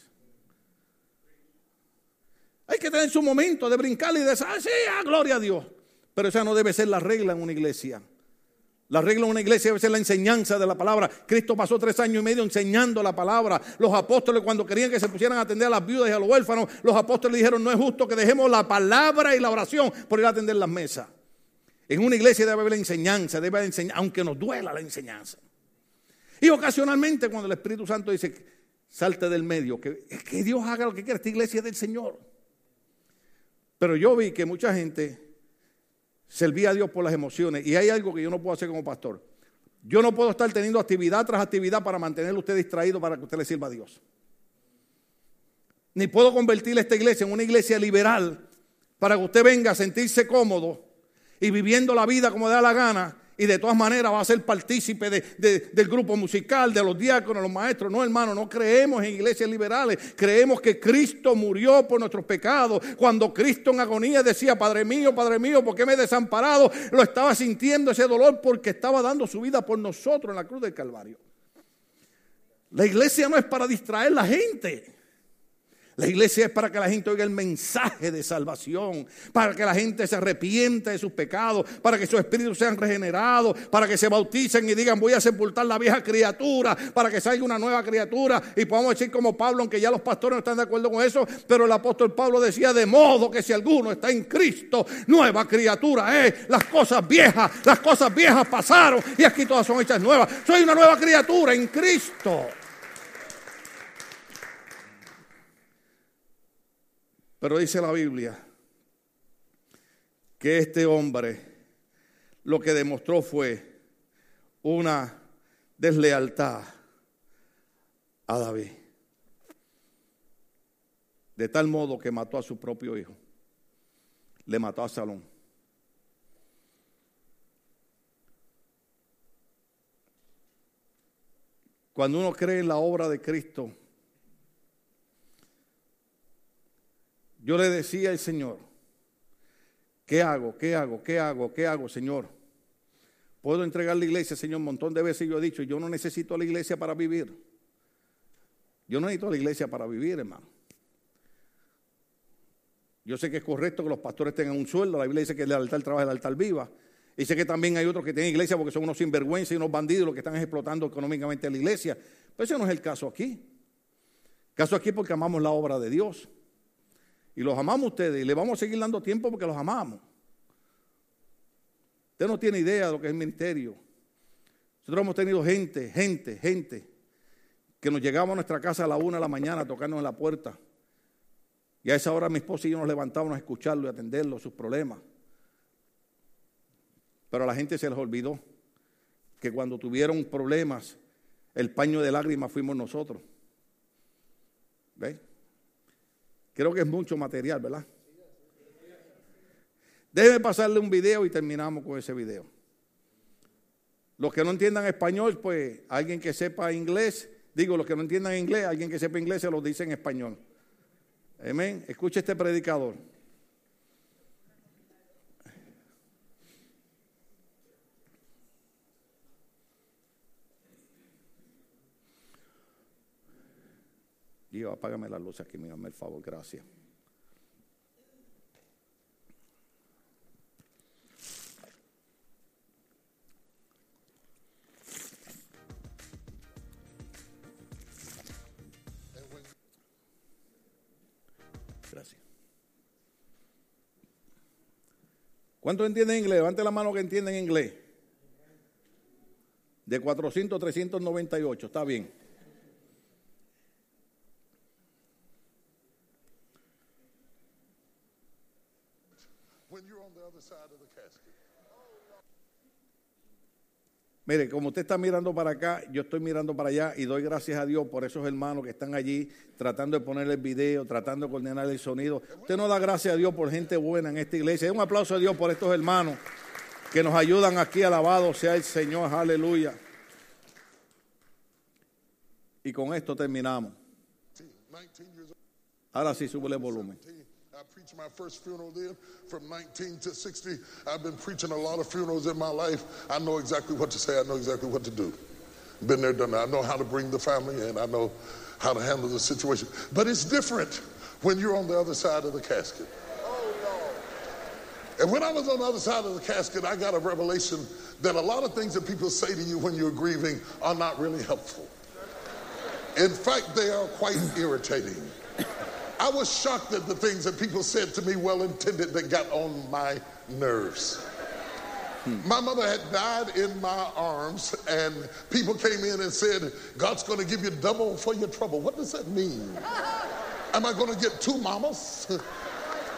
Hay que tener su momento de brincar y de decir, ah, sí, ah, gloria a Dios. Pero esa no debe ser la regla en una iglesia. La regla en una iglesia debe ser la enseñanza de la palabra. Cristo pasó tres años y medio enseñando la palabra. Los apóstoles cuando querían que se pusieran a atender a las viudas y a los huérfanos, los apóstoles dijeron, no es justo que dejemos la palabra y la oración por ir a atender las mesas. En una iglesia debe haber la enseñanza, debe haber enseñanza, aunque nos duela la enseñanza. Y ocasionalmente cuando el Espíritu Santo dice, salte del medio, que, que Dios haga lo que quiera, esta iglesia es del Señor. Pero yo vi que mucha gente servía a Dios por las emociones y hay algo que yo no puedo hacer como pastor. Yo no puedo estar teniendo actividad tras actividad para mantenerlo usted distraído para que usted le sirva a Dios. Ni puedo convertir esta iglesia en una iglesia liberal para que usted venga a sentirse cómodo y viviendo la vida como da la gana y de todas maneras va a ser partícipe del grupo musical, de los diáconos, los maestros. No, hermano, no creemos en iglesias liberales. Creemos que Cristo murió por nuestros pecados. Cuando Cristo en agonía decía, Padre mío, Padre mío, ¿por qué me he desamparado? Lo estaba sintiendo ese dolor porque estaba dando su vida por nosotros en la cruz del Calvario. La iglesia no es para distraer a la gente. La iglesia es para que la gente oiga el mensaje de salvación, para que la gente se arrepienta de sus pecados, para que sus espíritus sean regenerados, para que se bauticen y digan voy a sepultar la vieja criatura, para que salga una nueva criatura y podamos decir como Pablo, aunque ya los pastores no están de acuerdo con eso, pero el apóstol Pablo decía de modo que si alguno está en Cristo, nueva criatura es, las cosas viejas, las cosas viejas pasaron y aquí todas son hechas nuevas. Soy una nueva criatura en Cristo. Pero dice la Biblia que este hombre lo que demostró fue una deslealtad a David. De tal modo que mató a su propio hijo. Le mató a Salón. Cuando uno cree en la obra de Cristo, Yo le decía al Señor, ¿qué hago? ¿Qué hago? ¿Qué hago? ¿Qué hago, Señor? Puedo entregar la iglesia, Señor, un montón de veces yo he dicho, yo no necesito la iglesia para vivir. Yo no necesito la iglesia para vivir, hermano. Yo sé que es correcto que los pastores tengan un sueldo, la Biblia dice que el altar trabaja, el altar viva. Y sé que también hay otros que tienen iglesia porque son unos sinvergüenza y unos bandidos los que están explotando económicamente a la iglesia. Pero ese no es el caso aquí. El caso aquí porque amamos la obra de Dios. Y los amamos ustedes y le vamos a seguir dando tiempo porque los amamos. Usted no tiene idea de lo que es el ministerio. Nosotros hemos tenido gente, gente, gente, que nos llegaba a nuestra casa a la una de la mañana a tocarnos en la puerta. Y a esa hora mi esposa y yo nos levantábamos a escucharlo y atenderlo, sus problemas. Pero a la gente se les olvidó que cuando tuvieron problemas, el paño de lágrimas fuimos nosotros. ¿Ve? Creo que es mucho material, ¿verdad? Déjeme pasarle un video y terminamos con ese video. Los que no entiendan español, pues alguien que sepa inglés, digo, los que no entiendan inglés, alguien que sepa inglés se lo dice en español. Amén. Escuche este predicador. Dios, apágame la luz aquí, mi el favor, gracias. Gracias. ¿Cuántos entienden inglés? Levante la mano que entienden inglés. De 400 a 398, está bien. Mire, como usted está mirando para acá, yo estoy mirando para allá y doy gracias a Dios por esos hermanos que están allí tratando de poner el video, tratando de coordinar el sonido. Usted no da gracias a Dios por gente buena en esta iglesia. Un aplauso a Dios por estos hermanos que nos ayudan aquí. Alabado sea el Señor, aleluya. Y con esto terminamos. Ahora sí, sube el volumen. I preached my first funeral then from 19 to 60. I've been preaching a lot of funerals in my life. I know exactly what to say, I know exactly what to do. Been there, done that. I know how to bring the family in, I know how to handle the situation. But it's different when you're on the other side of the casket. And when I was on the other side of the casket, I got a revelation that a lot of things that people say to you when you're grieving are not really helpful. In fact, they are quite irritating. I was shocked at the things that people said to me, well intended, that got on my nerves. My mother had died in my arms, and people came in and said, God's going to give you double for your trouble. What does that mean? Am I going to get two mamas?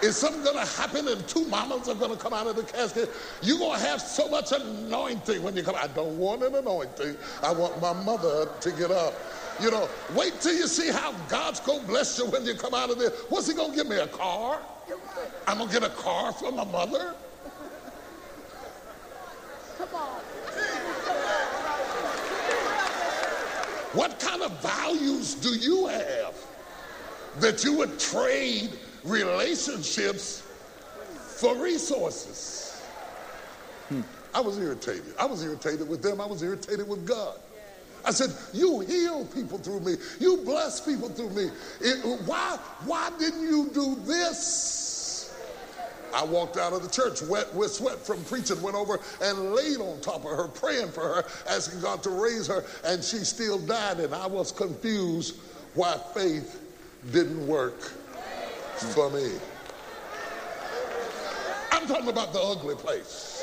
Is something going to happen and two mamas are going to come out of the casket? You're going to have so much anointing when you come. I don't want an anointing. I want my mother to get up. You know, wait till you see how God's going to bless you when you come out of there. What's he going to give me, a car? I'm going to get a car for my mother? Come on. What kind of values do you have that you would trade relationships for resources? Hmm. I was irritated. I was irritated with them. I was irritated with God. I said, You heal people through me. You bless people through me. It, why, why didn't you do this? I walked out of the church wet with sweat from preaching, went over and laid on top of her, praying for her, asking God to raise her, and she still died. And I was confused why faith didn't work for me. I'm talking about the ugly place.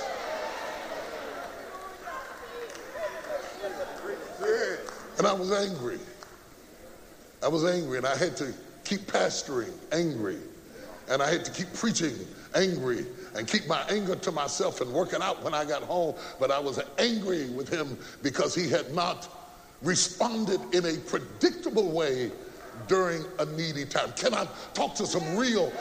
And I was angry. I was angry, and I had to keep pastoring angry. And I had to keep preaching angry and keep my anger to myself and work it out when I got home. But I was angry with him because he had not responded in a predictable way during a needy time. Can I talk to some real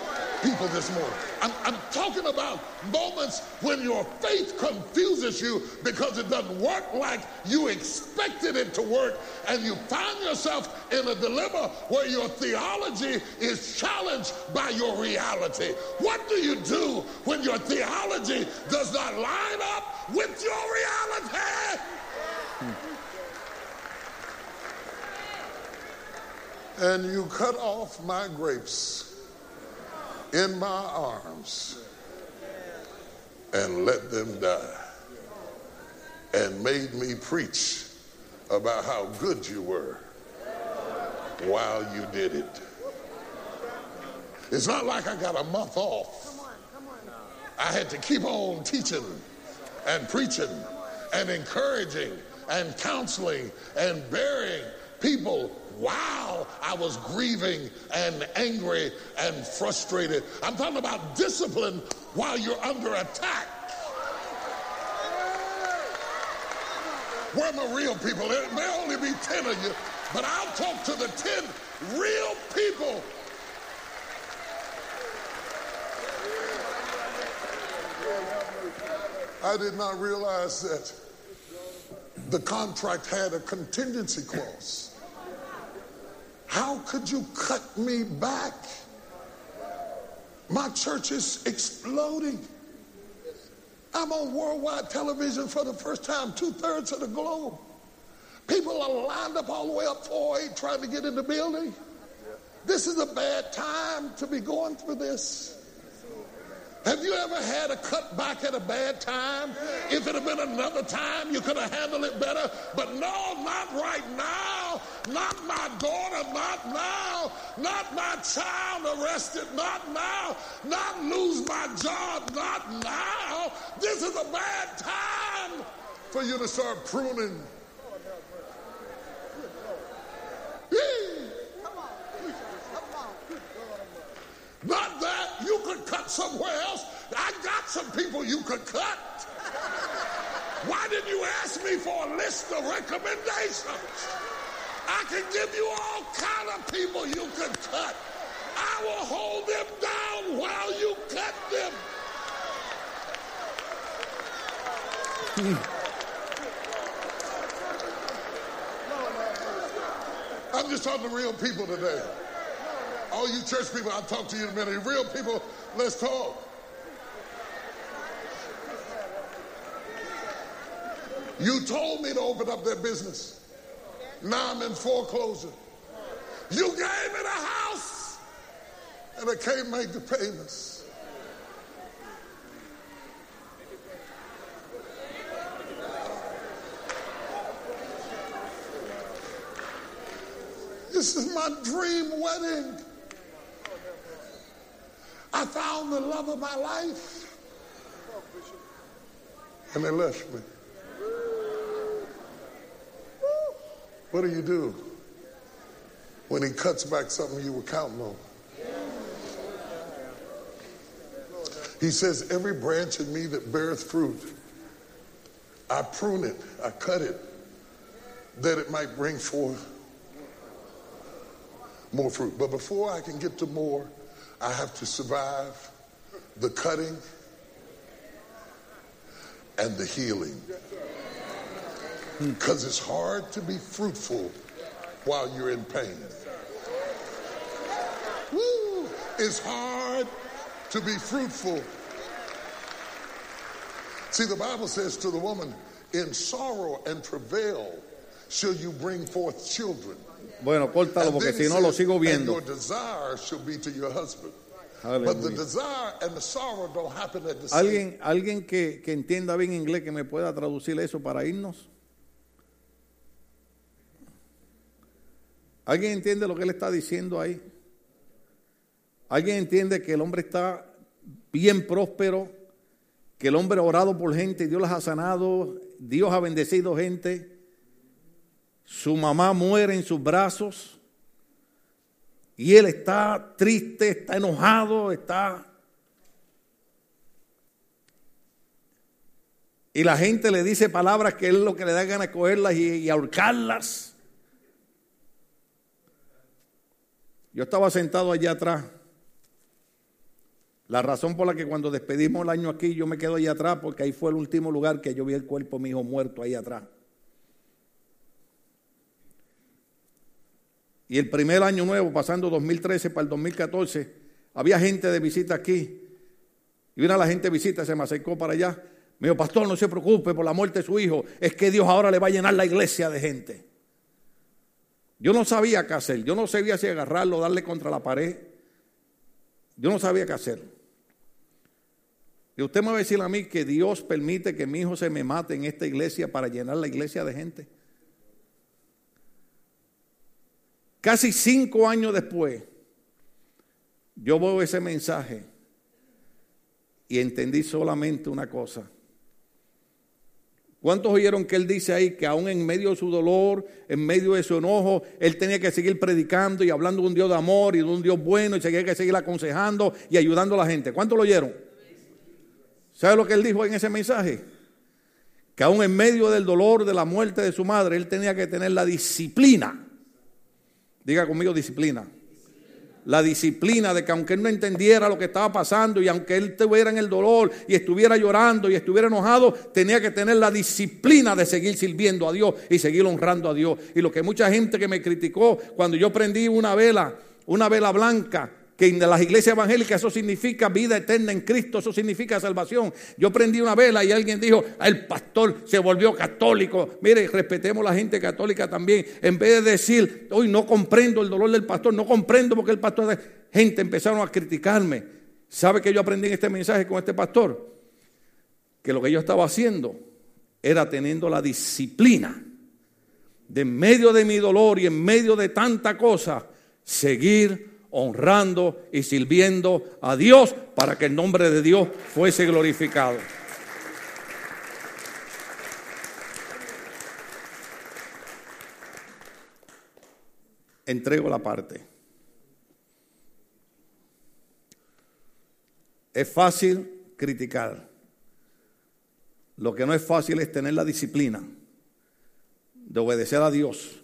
people this morning? I'm, I'm, talking about moments when your faith confuses you because it doesn't work like you expected it to work, and you find yourself in a dilemma where your theology is challenged by your reality. What do you do when your theology does not line up with your reality? and you cut off my grapes in my arms and let them die and made me preach about how good you were while you did it. It's not like I got a month off. I had to keep on teaching and preaching and encouraging and counseling and bearing people wow, I was grieving and angry and frustrated. I'm talking about discipline while you're under attack. Where are my real people? There may only be 10 of you, but I'll talk to the 10 real people. I did not realize that the contract had a contingency clause. How could you cut me back? My church is exploding. I'm on worldwide television for the first time, two thirds of the globe. People are lined up all the way up 408 trying to get in the building. This is a bad time to be going through this. Have you ever had a cut back at a bad time? If it had been another time, you could have handled it better. But no, not right now. Not my daughter, not now. Not my child arrested, not now. Not lose my job, not now. This is a bad time for you to start pruning. Not that you could cut somewhere else. I got some people you could cut. Why didn't you ask me for a list of recommendations? I can give you all kind of people you could cut. I will hold them down while you cut them. Hmm. I'm just talking to real people today. All you church people, I'll talk to you in a minute. Real people, let's talk. You told me to open up that business. Now I'm in foreclosure. You gave me the house, and I can't make the payments. This is my dream wedding. I found the love of my life. And they left me. What do you do when he cuts back something you were counting on? He says, Every branch in me that beareth fruit, I prune it, I cut it, that it might bring forth more fruit. But before I can get to more, I have to survive the cutting and the healing. Because it's hard to be fruitful while you're in pain. Woo! It's hard to be fruitful. See, the Bible says to the woman, in sorrow and travail shall you bring forth children. Bueno, córtalo porque si no lo sigo viendo. Your desire shall be to your husband. But the desire and the sorrow don't happen at the same ¿Alguien, alguien que, que entienda bien inglés que me pueda traducir eso para irnos? ¿Alguien entiende lo que él está diciendo ahí? ¿Alguien entiende que el hombre está bien próspero? Que el hombre ha orado por gente, Dios las ha sanado, Dios ha bendecido gente. Su mamá muere en sus brazos y él está triste, está enojado, está... Y la gente le dice palabras que es lo que le da ganas cogerlas y, y ahorcarlas. Yo estaba sentado allá atrás. La razón por la que cuando despedimos el año aquí yo me quedo allá atrás porque ahí fue el último lugar que yo vi el cuerpo de mi hijo muerto ahí atrás. Y el primer año nuevo, pasando 2013 para el 2014, había gente de visita aquí. Y vino la gente de visita, se me acercó para allá. Me dijo, pastor, no se preocupe por la muerte de su hijo. Es que Dios ahora le va a llenar la iglesia de gente. Yo no sabía qué hacer. Yo no sabía si agarrarlo, darle contra la pared. Yo no sabía qué hacer. Y usted me va a decir a mí que Dios permite que mi hijo se me mate en esta iglesia para llenar la iglesia de gente. Casi cinco años después, yo veo ese mensaje y entendí solamente una cosa. ¿Cuántos oyeron que él dice ahí que aún en medio de su dolor, en medio de su enojo, él tenía que seguir predicando y hablando de un Dios de amor y de un Dios bueno y tenía que seguir aconsejando y ayudando a la gente? ¿Cuántos lo oyeron? ¿Sabe lo que él dijo en ese mensaje? que aún en medio del dolor de la muerte de su madre, él tenía que tener la disciplina. Diga conmigo disciplina la disciplina de que aunque él no entendiera lo que estaba pasando y aunque él estuviera en el dolor y estuviera llorando y estuviera enojado, tenía que tener la disciplina de seguir sirviendo a Dios y seguir honrando a Dios. Y lo que mucha gente que me criticó cuando yo prendí una vela, una vela blanca, que en las iglesias evangélicas eso significa vida eterna en Cristo, eso significa salvación. Yo prendí una vela y alguien dijo, el pastor se volvió católico. Mire, respetemos la gente católica también. En vez de decir, hoy no comprendo el dolor del pastor, no comprendo porque el pastor... Gente empezaron a criticarme. ¿Sabe que yo aprendí en este mensaje con este pastor? Que lo que yo estaba haciendo era teniendo la disciplina de en medio de mi dolor y en medio de tanta cosa, seguir honrando y sirviendo a Dios para que el nombre de Dios fuese glorificado. Entrego la parte. Es fácil criticar. Lo que no es fácil es tener la disciplina de obedecer a Dios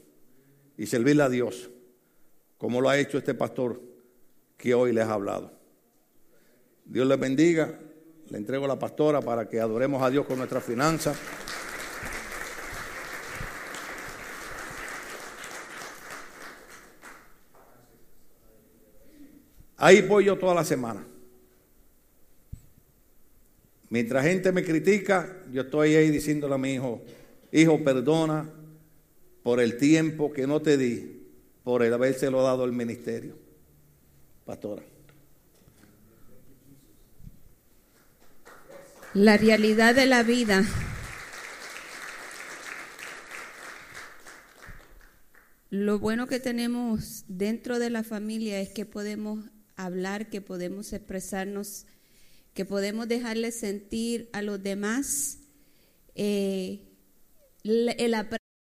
y servirle a Dios como lo ha hecho este pastor que hoy les ha hablado. Dios les bendiga. Le entrego a la pastora para que adoremos a Dios con nuestras finanzas. Ahí voy yo toda la semana. Mientras gente me critica, yo estoy ahí diciéndole a mi hijo, hijo, perdona por el tiempo que no te di por el habérselo dado al ministerio. Pastora. La realidad de la vida. Lo bueno que tenemos dentro de la familia es que podemos hablar, que podemos expresarnos, que podemos dejarle sentir a los demás eh, el aprendizaje